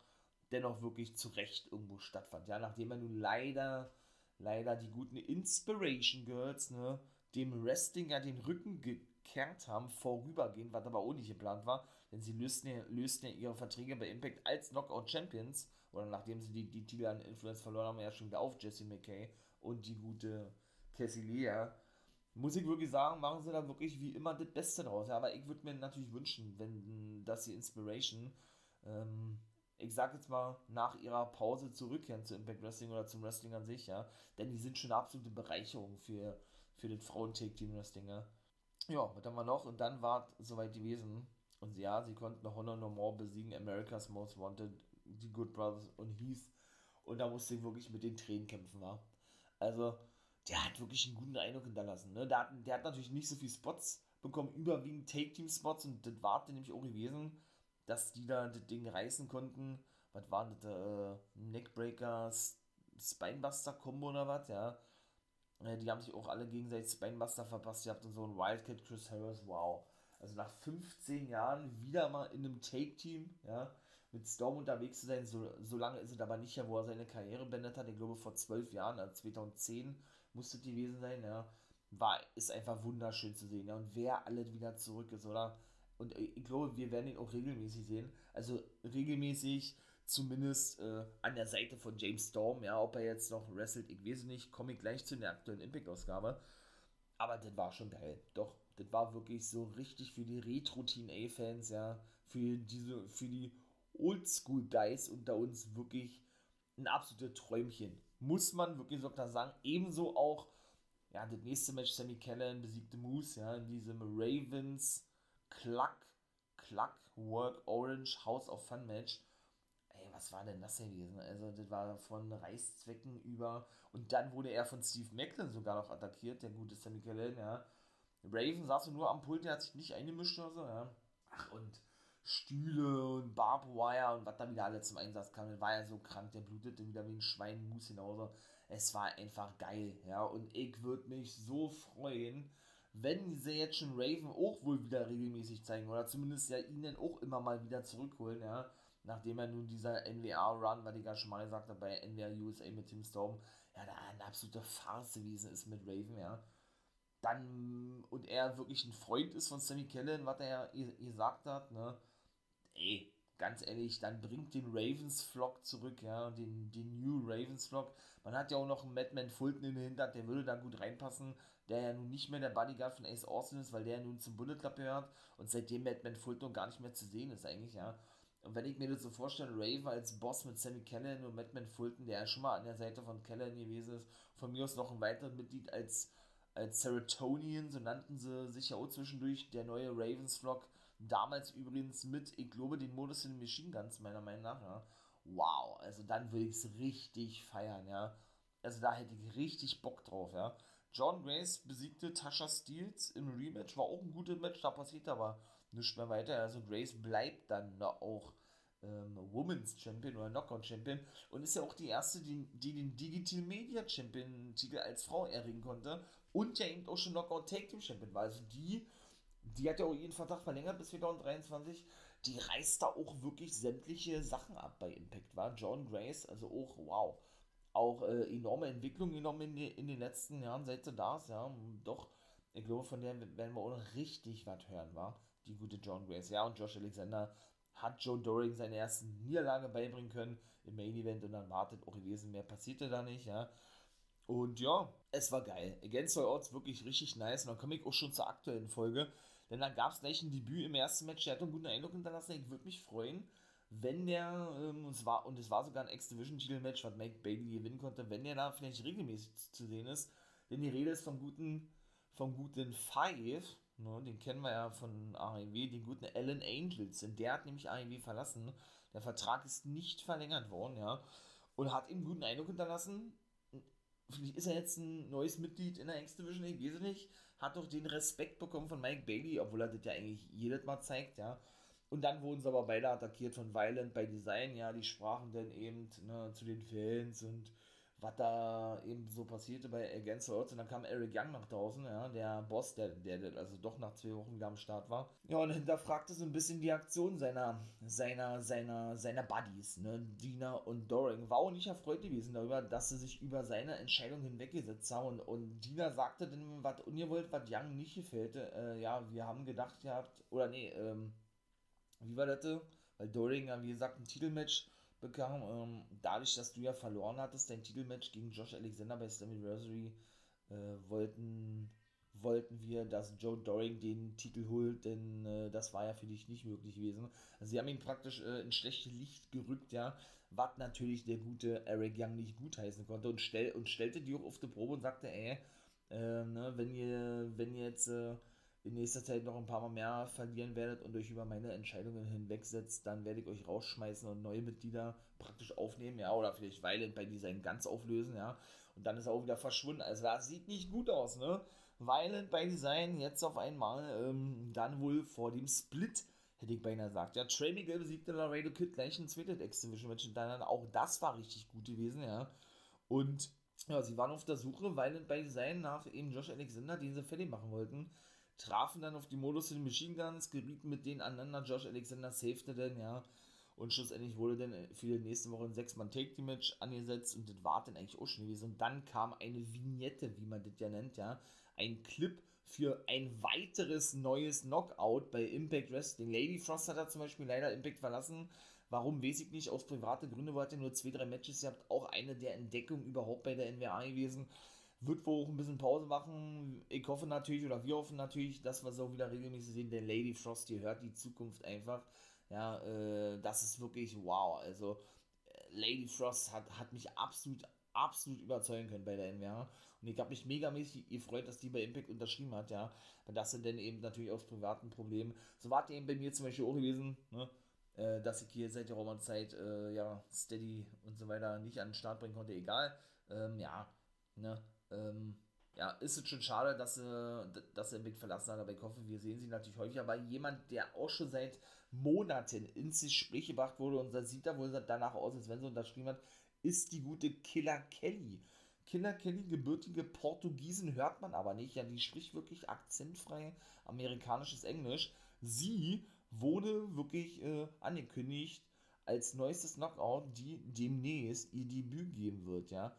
dennoch wirklich zu Recht irgendwo stattfand. Ja, nachdem er nun leider, leider die guten Inspiration Girls, ne, dem ja den Rücken gekehrt haben, vorübergehend, was aber auch nicht geplant war, denn sie lösten ja, lösten ja ihre Verträge bei Impact als Knockout Champions, oder nachdem sie die, die Titel an Influence verloren haben, ja schon wieder auf Jesse McKay und die gute Cassie Lea. Muss ich wirklich sagen, machen sie da wirklich wie immer das Beste draus. Ja, aber ich würde mir natürlich wünschen, wenn das die Inspiration, ähm, ich sag jetzt mal, nach ihrer Pause zurückkehren zu Impact Wrestling oder zum Wrestling an sich, ja. Denn die sind schon eine absolute Bereicherung für, für das Frauen-Take-Team-Wrestling, ja. Ja, was haben wir noch? Und dann war es soweit gewesen. Und ja, sie konnten Honor No More besiegen, America's Most Wanted, die Good Brothers und Heath. Und da musste ich wirklich mit den Tränen kämpfen, war. Also, der hat wirklich einen guten Eindruck hinterlassen. Ne? Der, hat, der hat natürlich nicht so viele Spots bekommen, überwiegend Take-Team-Spots. Und das war nämlich auch gewesen, dass die da das Ding reißen konnten. Was war das? Äh, Neckbreaker, Spinebuster-Kombo oder was, ja. Äh, die haben sich auch alle gegenseitig Spinebuster verpasst. Ihr habt dann so ein Wildcat Chris Harris, wow. Also nach 15 Jahren wieder mal in einem Take-Team, ja, mit Storm unterwegs zu sein. So, so lange ist es aber nicht, ja, wo er seine Karriere beendet hat. Ich glaube, vor 12 Jahren, also 2010 musste es gewesen sein, ja. War, ist einfach wunderschön zu sehen, ja. Und wer alles wieder zurück ist, oder? Und ich glaube, wir werden ihn auch regelmäßig sehen. Also regelmäßig zumindest äh, an der Seite von James Storm, ja, ob er jetzt noch wrestelt, ich weiß nicht, komme ich gleich zu der aktuellen Impact-Ausgabe. Aber das war schon geil. Doch, das war wirklich so richtig für die Retro-Teen-A-Fans, ja, für diese, für die Oldschool-Guys unter uns wirklich ein absolutes Träumchen. Muss man wirklich so klar sagen. Ebenso auch, ja, das nächste Match, Sammy Callan besiegte Moose, ja, in diesem Ravens Cluck, Cluck Work Orange House of Fun Match was war denn das gewesen? Also, das war von Reißzwecken über. Und dann wurde er von Steve Macklin sogar noch attackiert, der gute Sammy Kellen, ja. Raven saß nur am Pult, der hat sich nicht eingemischt oder so, ja. Ach, und Stühle und Barbwire und was da wieder alles zum Einsatz kam. Der war ja so krank, der blutete wieder wie ein Schweinmus hinaus. Es war einfach geil, ja. Und ich würde mich so freuen, wenn sie jetzt schon Raven auch wohl wieder regelmäßig zeigen oder zumindest ja ihnen auch immer mal wieder zurückholen, ja nachdem er nun dieser NWA-Run, weil ich gerade schon mal gesagt habe, bei NWA USA mit Tim Storm, ja, da eine absolute Farce gewesen ist mit Raven, ja. Dann, und er wirklich ein Freund ist von Sammy Kellen, was er ja gesagt hat, ne, ey, ganz ehrlich, dann bringt den Ravens-Flock zurück, ja, den, den New Ravens-Flock. Man hat ja auch noch einen Madman Fulton in der Hinterhand, der würde da gut reinpassen, der ja nun nicht mehr der Bodyguard von Ace Austin ist, weil der ja nun zum Bullet Club gehört und seitdem Madman Fulton gar nicht mehr zu sehen ist eigentlich, ja. Und wenn ich mir das so vorstelle, Raven als Boss mit Sammy Callahan und Madman Fulton, der ja schon mal an der Seite von Callahan gewesen ist, von mir aus noch ein weiteres Mitglied als, als Serotonin, so nannten sie sich ja auch zwischendurch, der neue Ravens Vlog, damals übrigens mit, ich glaube, den Modus in den Machine Guns, meiner Meinung nach, ja. Wow, also dann würde ich es richtig feiern, ja. Also da hätte ich richtig Bock drauf, ja. John Grace besiegte Tasha Steels im Rematch, war auch ein gutes Match, da passiert aber nicht mehr weiter. Also Grace bleibt dann auch ähm, Women's Champion oder Knockout Champion und ist ja auch die erste, die, die den Digital Media Champion Titel als Frau erringen konnte und ja eben auch schon Knockout Take Team Champion war. Also die, die hat ja auch ihren Vertrag verlängert bis 2023. Die reißt da auch wirklich sämtliche Sachen ab bei Impact, war John Grace, also auch wow. Auch äh, enorme Entwicklung genommen in, die, in den letzten Jahren, seit sie da ist, ja. Doch, ich glaube, von der werden wir auch noch richtig was hören, war die gute John Grace. Ja, und Josh Alexander hat Joe Doring seine erste Niederlage beibringen können im Main Event und dann wartet auch gewesen, mehr passierte da nicht, ja. Und ja, es war geil. Against All Odds wirklich richtig nice. Und dann komme ich auch schon zur aktuellen Folge. Denn dann gab es gleich ein Debüt im ersten Match. Der hat einen guten Eindruck hinterlassen. Ich würde mich freuen, wenn der, ähm, und, es war, und es war sogar ein X-Division-Titel-Match, was Mike Bailey gewinnen konnte, wenn der da vielleicht regelmäßig zu sehen ist. Denn die Rede ist vom guten, vom guten Five, Ne, den kennen wir ja von AEW, den guten Alan Angels. Denn der hat nämlich AEW verlassen. Der Vertrag ist nicht verlängert worden, ja. Und hat ihm guten Eindruck hinterlassen. Ist er jetzt ein neues Mitglied in der X-Division, ich weiß nicht. Hat doch den Respekt bekommen von Mike Bailey, obwohl er das ja eigentlich jedes Mal zeigt, ja. Und dann wurden sie aber beide attackiert von Violent by Design, ja. Die sprachen dann eben ne, zu den Fans und was da eben so passierte bei Against the Odds. Und dann kam Eric Young nach draußen, ja, der Boss, der, der also doch nach zwei Wochen wieder am Start war. Ja, und hinterfragte so ein bisschen die Aktion seiner, seiner, seiner, seiner Buddies, ne, Dina und Doring. War auch nicht erfreut gewesen darüber, dass sie sich über seine Entscheidung hinweggesetzt haben. Und, und Dina sagte dann, was ungewollt, was Young nicht gefällte. Äh, ja, wir haben gedacht gehabt, oder nee, ähm, wie war das? Weil Doring wie gesagt, ein Titelmatch bekam. Ähm, dadurch, dass du ja verloren hattest, dein Titelmatch gegen Josh Alexander bei Slammiversary, äh, wollten, wollten wir, dass Joe Doring den Titel holt, denn äh, das war ja für dich nicht möglich gewesen. Also sie haben ihn praktisch äh, in schlechte Licht gerückt, ja, was natürlich der gute Eric Young nicht gutheißen konnte und, stell, und stellte die auch auf die Probe und sagte, ey, äh, ne, wenn ihr, wenn ihr jetzt äh, in nächster Zeit noch ein paar Mal mehr verlieren werdet und euch über meine Entscheidungen hinwegsetzt, dann werde ich euch rausschmeißen und neue Mitglieder praktisch aufnehmen, ja, oder vielleicht Violent bei Design ganz auflösen, ja, und dann ist er auch wieder verschwunden. Also das sieht nicht gut aus, ne? Violent bei Design jetzt auf einmal, ähm, dann wohl vor dem Split, hätte ich beinahe gesagt. Ja, Trey Miguel besiegte Laredo Kid gleich ein zweites Exhibition-Match und dann auch das war richtig gut gewesen, ja. Und ja, sie waren auf der Suche, Violent bei Design nach eben Josh Alexander, den sie fertig machen wollten trafen dann auf die Modus in den Machine Guns, gerieten mit denen aneinander. Josh Alexander safete dann, ja. Und schlussendlich wurde dann für die nächste Woche ein 6-Mann-Take-Team-Match angesetzt und das war dann eigentlich auch schon gewesen. Und dann kam eine Vignette, wie man das ja nennt, ja. Ein Clip für ein weiteres neues Knockout bei Impact Wrestling. Lady Frost hat da zum Beispiel leider Impact verlassen. Warum, weiß ich nicht. Aus privaten Gründen, weil nur zwei, drei Matches gehabt. Auch eine der Entdeckungen überhaupt bei der NWA gewesen wird wohl auch ein bisschen Pause machen. Ich hoffe natürlich, oder wir hoffen natürlich, dass wir so wieder regelmäßig sehen. Der Lady Frost, die hört die Zukunft einfach. Ja, äh, das ist wirklich wow. Also, äh, Lady Frost hat, hat mich absolut, absolut überzeugen können bei der NWA. Und ich habe mich megamäßig gefreut, dass die bei Impact unterschrieben hat, ja. Weil das sind dann eben natürlich aus privaten Problemen. So war es eben bei mir zum Beispiel auch gewesen, ne? Äh, dass ich hier seit der Romanzeit, äh, ja, Steady und so weiter nicht an den Start bringen konnte, egal. Ähm, ja, ne, ähm, ja, ist es schon schade, dass sie, dass er Big verlassen hat, aber ich hoffe, wir sehen sie natürlich häufig. Aber jemand, der auch schon seit Monaten ins Gespräch gebracht wurde und das sieht da wohl danach aus, als wenn sie unterschrieben hat, ist die gute Killer Kelly. Killer Kelly, gebürtige Portugiesen, hört man aber nicht. Ja, die spricht wirklich akzentfrei amerikanisches Englisch. Sie wurde wirklich äh, angekündigt als neuestes Knockout, die demnächst ihr Debüt geben wird, ja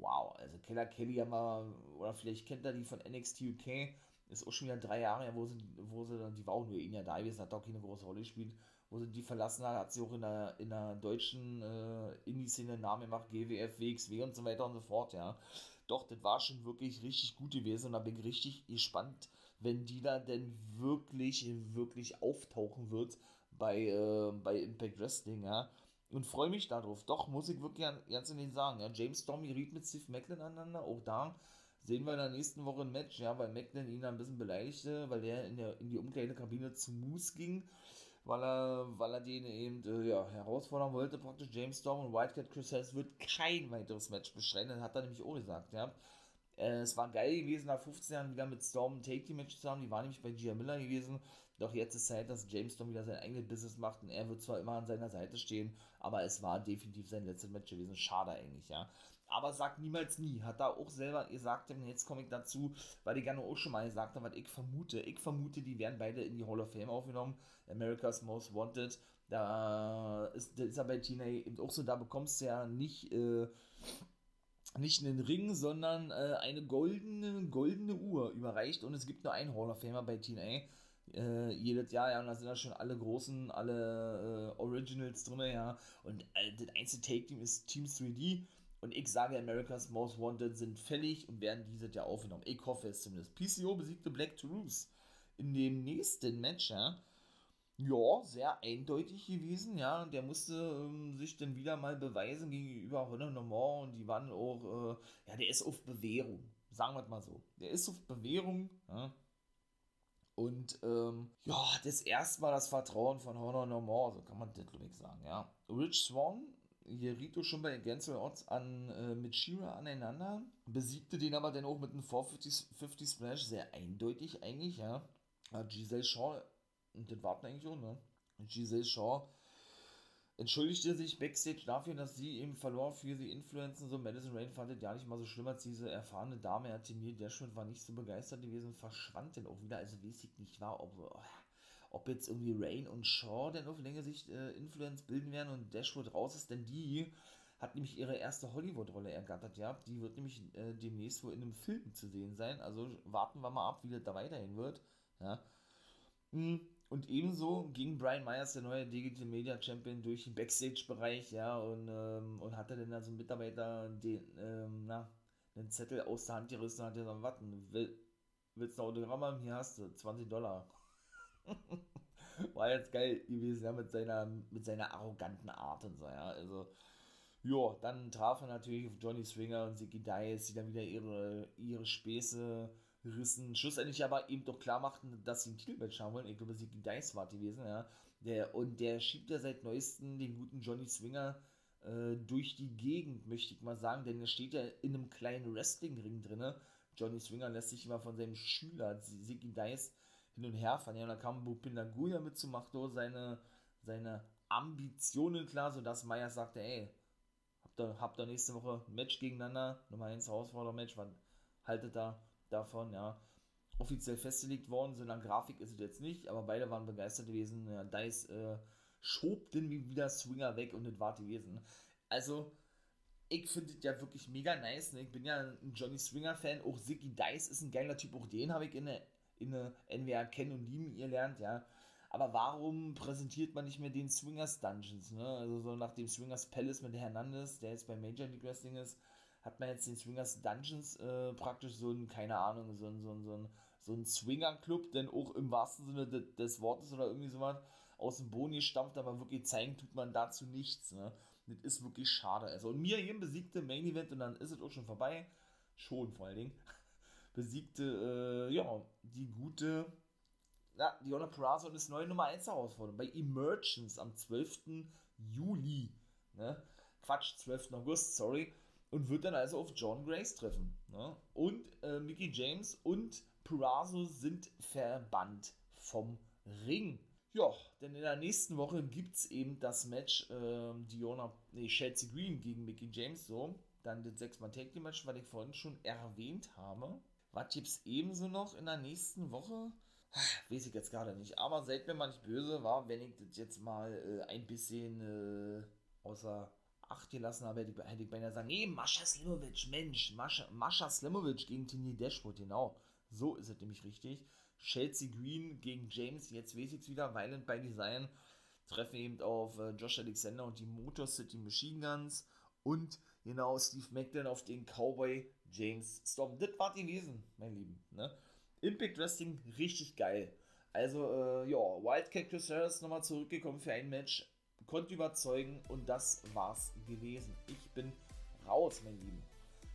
wow, also Keller Kelly haben wir, oder vielleicht kennt er die von NXT UK, ist auch schon wieder drei Jahre, wo sie, wo sie dann, die war auch nur in ja da gewesen, hat auch keine große Rolle gespielt, wo sie die verlassen hat, hat sie auch in der, in der deutschen äh, Indie-Szene Namen gemacht, GWF, WXW und so weiter und so fort, ja. Doch, das war schon wirklich richtig gut gewesen und da bin ich richtig gespannt, wenn die da denn wirklich, wirklich auftauchen wird bei, äh, bei Impact Wrestling, ja und freue mich darauf. Doch, muss ich wirklich ganz in den sagen. Ja, James Storm geriet mit Steve Macklin aneinander. Auch da sehen wir in der nächsten Woche ein Match, ja, weil Macklin ihn ein bisschen beleidigte, weil er in, der, in die Umkleidekabine zu Moose ging, weil er, weil er den eben äh, ja, herausfordern wollte, praktisch James Storm und Wildcat Chris Harris wird kein weiteres Match bestreiten. Hat er nämlich auch gesagt, ja. Äh, es war geil gewesen, nach 15 Jahren wieder mit Storm ein Take-Team-Match zu haben. Die war nämlich bei Gia Miller gewesen. Doch jetzt ist Zeit, dass James Storm wieder sein eigenes Business macht und er wird zwar immer an seiner Seite stehen, aber es war definitiv sein letztes Match gewesen. Schade eigentlich, ja. Aber sagt niemals nie. Hat da auch selber gesagt, jetzt komme ich dazu, weil ich gerne auch schon mal gesagt habe, was ich vermute. Ich vermute, die werden beide in die Hall of Fame aufgenommen. America's Most Wanted. Da ist, ist er bei TNA eben auch so, da bekommst du ja nicht, äh, nicht einen Ring, sondern äh, eine goldene, goldene Uhr überreicht und es gibt nur einen Hall of Famer bei TNA äh, jedes Jahr, ja, und da sind da schon alle großen, alle äh, Originals drin, ja, und äh, das einzige Take-Team ist Team 3D und ich sage, America's Most Wanted sind fällig und werden dieses Jahr aufgenommen. Ich hoffe es zumindest. PCO besiegte Black Toulouse in dem nächsten Match, ja. Ja, sehr eindeutig gewesen, ja. Der musste ähm, sich dann wieder mal beweisen gegenüber Honor No und die waren auch, äh, ja, der ist auf Bewährung. Sagen wir mal so. Der ist auf Bewährung, ja. Und ähm, ja, das erste Mal das Vertrauen von Honor No More, so kann man das glaube ich sagen, ja. Rich Swan geriet schon bei Against Odds an äh, mit Shira aneinander, besiegte den aber dann auch mit einem 450 Splash, sehr eindeutig eigentlich, ja. Giselle Shaw, und das warten eigentlich auch, ne? Giselle Shaw entschuldigte sich Backstage dafür, dass sie eben verlor für die Influenzen. So, Madison Rain fand es ja nicht mal so schlimm als diese erfahrene Dame. Er der schon war nicht so begeistert gewesen, verschwand denn auch wieder. Also weiß ich nicht, war, ob, ob jetzt irgendwie Rain und Shaw denn auf längere Sicht äh, Influence bilden werden und Dashwood raus ist, denn die hat nämlich ihre erste Hollywood-Rolle ergattert, ja. Die wird nämlich äh, demnächst wohl in einem Film zu sehen sein. Also warten wir mal ab, wie das da weiterhin wird, ja. Mhm und ebenso ging Brian Myers, der neue Digital Media Champion, durch den Backstage-Bereich, ja, und, ähm, und hatte dann also einen Mitarbeiter den, ähm, na, einen Zettel aus der Hand gerissen und hat gesagt, was, will, willst du ein Autogramm haben? Hier hast du, 20 Dollar. War jetzt geil gewesen, ja, mit seiner, mit seiner arroganten Art und so, ja, also, ja, dann traf er natürlich auf Johnny Swinger und Ziggy Dice, die dann wieder ihre, ihre Späße rissen, schlussendlich aber eben doch klar machten, dass sie ein Titelmatch haben wollen. Ich glaube, Ziggy Dice war gewesen, ja. Der, und der schiebt ja seit neuestem den guten Johnny Swinger äh, durch die Gegend, möchte ich mal sagen, denn er steht ja in einem kleinen Wrestling-Ring drin. Johnny Swinger lässt sich immer von seinem Schüler Ziggy Dice hin und her fahren. Ja, und da kam Bupindaguya mit zu Machto seine, seine Ambitionen klar, sodass Meyer sagte, ey, habt ihr, habt ihr nächste Woche ein Match gegeneinander, Nummer 1 Herausforderer-Match, haltet da davon, ja, offiziell festgelegt worden. So eine Grafik ist es jetzt nicht, aber beide waren begeistert gewesen. Ja, Dice äh, schob den wieder Swinger weg und das war gewesen. Also, ich finde es ja wirklich mega nice. Ne? Ich bin ja ein Johnny Swinger-Fan. Auch Ziggy Dice ist ein geiler Typ. Auch den habe ich in der, in NWA kennen und lieben gelernt, ja. Aber warum präsentiert man nicht mehr den Swingers Dungeons? Ne? Also so nach dem Swingers Palace mit Hernandez, der jetzt bei Major League Wrestling ist, hat man jetzt den Swingers Dungeons äh, praktisch so ein, keine Ahnung, so ein, so ein, so ein, so ein Swinger-Club, denn auch im wahrsten Sinne des, des Wortes oder irgendwie sowas aus dem Boden gestampft, aber wirklich zeigen tut man dazu nichts. Ne? Das ist wirklich schade. Also, und mir hier besiegte Main Event und dann ist es auch schon vorbei. Schon vor allen Dingen. Besiegte, äh, ja, die gute, ja, Diona Peraza und ist neue Nummer 1 Herausforderung bei Emergence am 12. Juli. Ne? Quatsch, 12. August, sorry und wird dann also auf John Grace treffen. Ne? Und äh, Mickey James und Purazo sind verbannt vom Ring. Ja, denn in der nächsten Woche gibt es eben das Match äh, Diona, nee, Chelsea Green gegen Mickey James, so. Dann das 6-Mal-Take-Match, was ich vorhin schon erwähnt habe. Was gibt es ebenso noch in der nächsten Woche? Weiß ich jetzt gerade nicht. Aber seid mir mal nicht böse, war, wenn ich das jetzt mal äh, ein bisschen äh, außer Acht gelassen habe, hätte ich, hätte ich beinahe sagen, nee, Mascha Slimovic, Mensch, Mascha, Mascha Slimovic gegen Tini Dashwood, genau. So ist es nämlich richtig. Chelsea Green gegen James, jetzt weiß ich es wieder, Violent by Design, treffen eben auf äh, Josh Alexander und die Motor City Machine Guns und genau Steve Macklin auf den Cowboy James Storm. Das war gewesen, mein Lieben. Ne? Impact Wrestling richtig geil. Also, äh, ja, Wildcat Chris Harris nochmal zurückgekommen für ein Match konnte überzeugen und das war's gewesen. Ich bin raus, mein Lieben.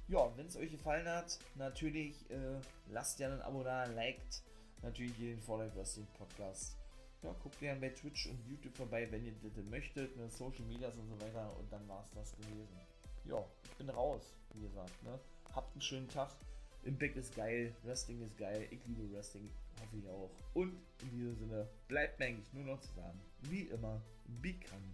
Ja, wenn es euch gefallen hat, natürlich äh, lasst gerne ein Abo da, liked natürlich den For Life Wrestling Podcast. Ja, guckt gerne bei Twitch und YouTube vorbei, wenn ihr das möchtet, ne, Social Medias und so weiter und dann war's das gewesen. Ja, ich bin raus, wie gesagt. Ne? Habt einen schönen Tag. Impact ist geil, Wrestling ist geil, ich liebe Wrestling, hoffe ich auch. Und in diesem Sinne bleibt mir eigentlich nur noch zu sagen, wie immer, become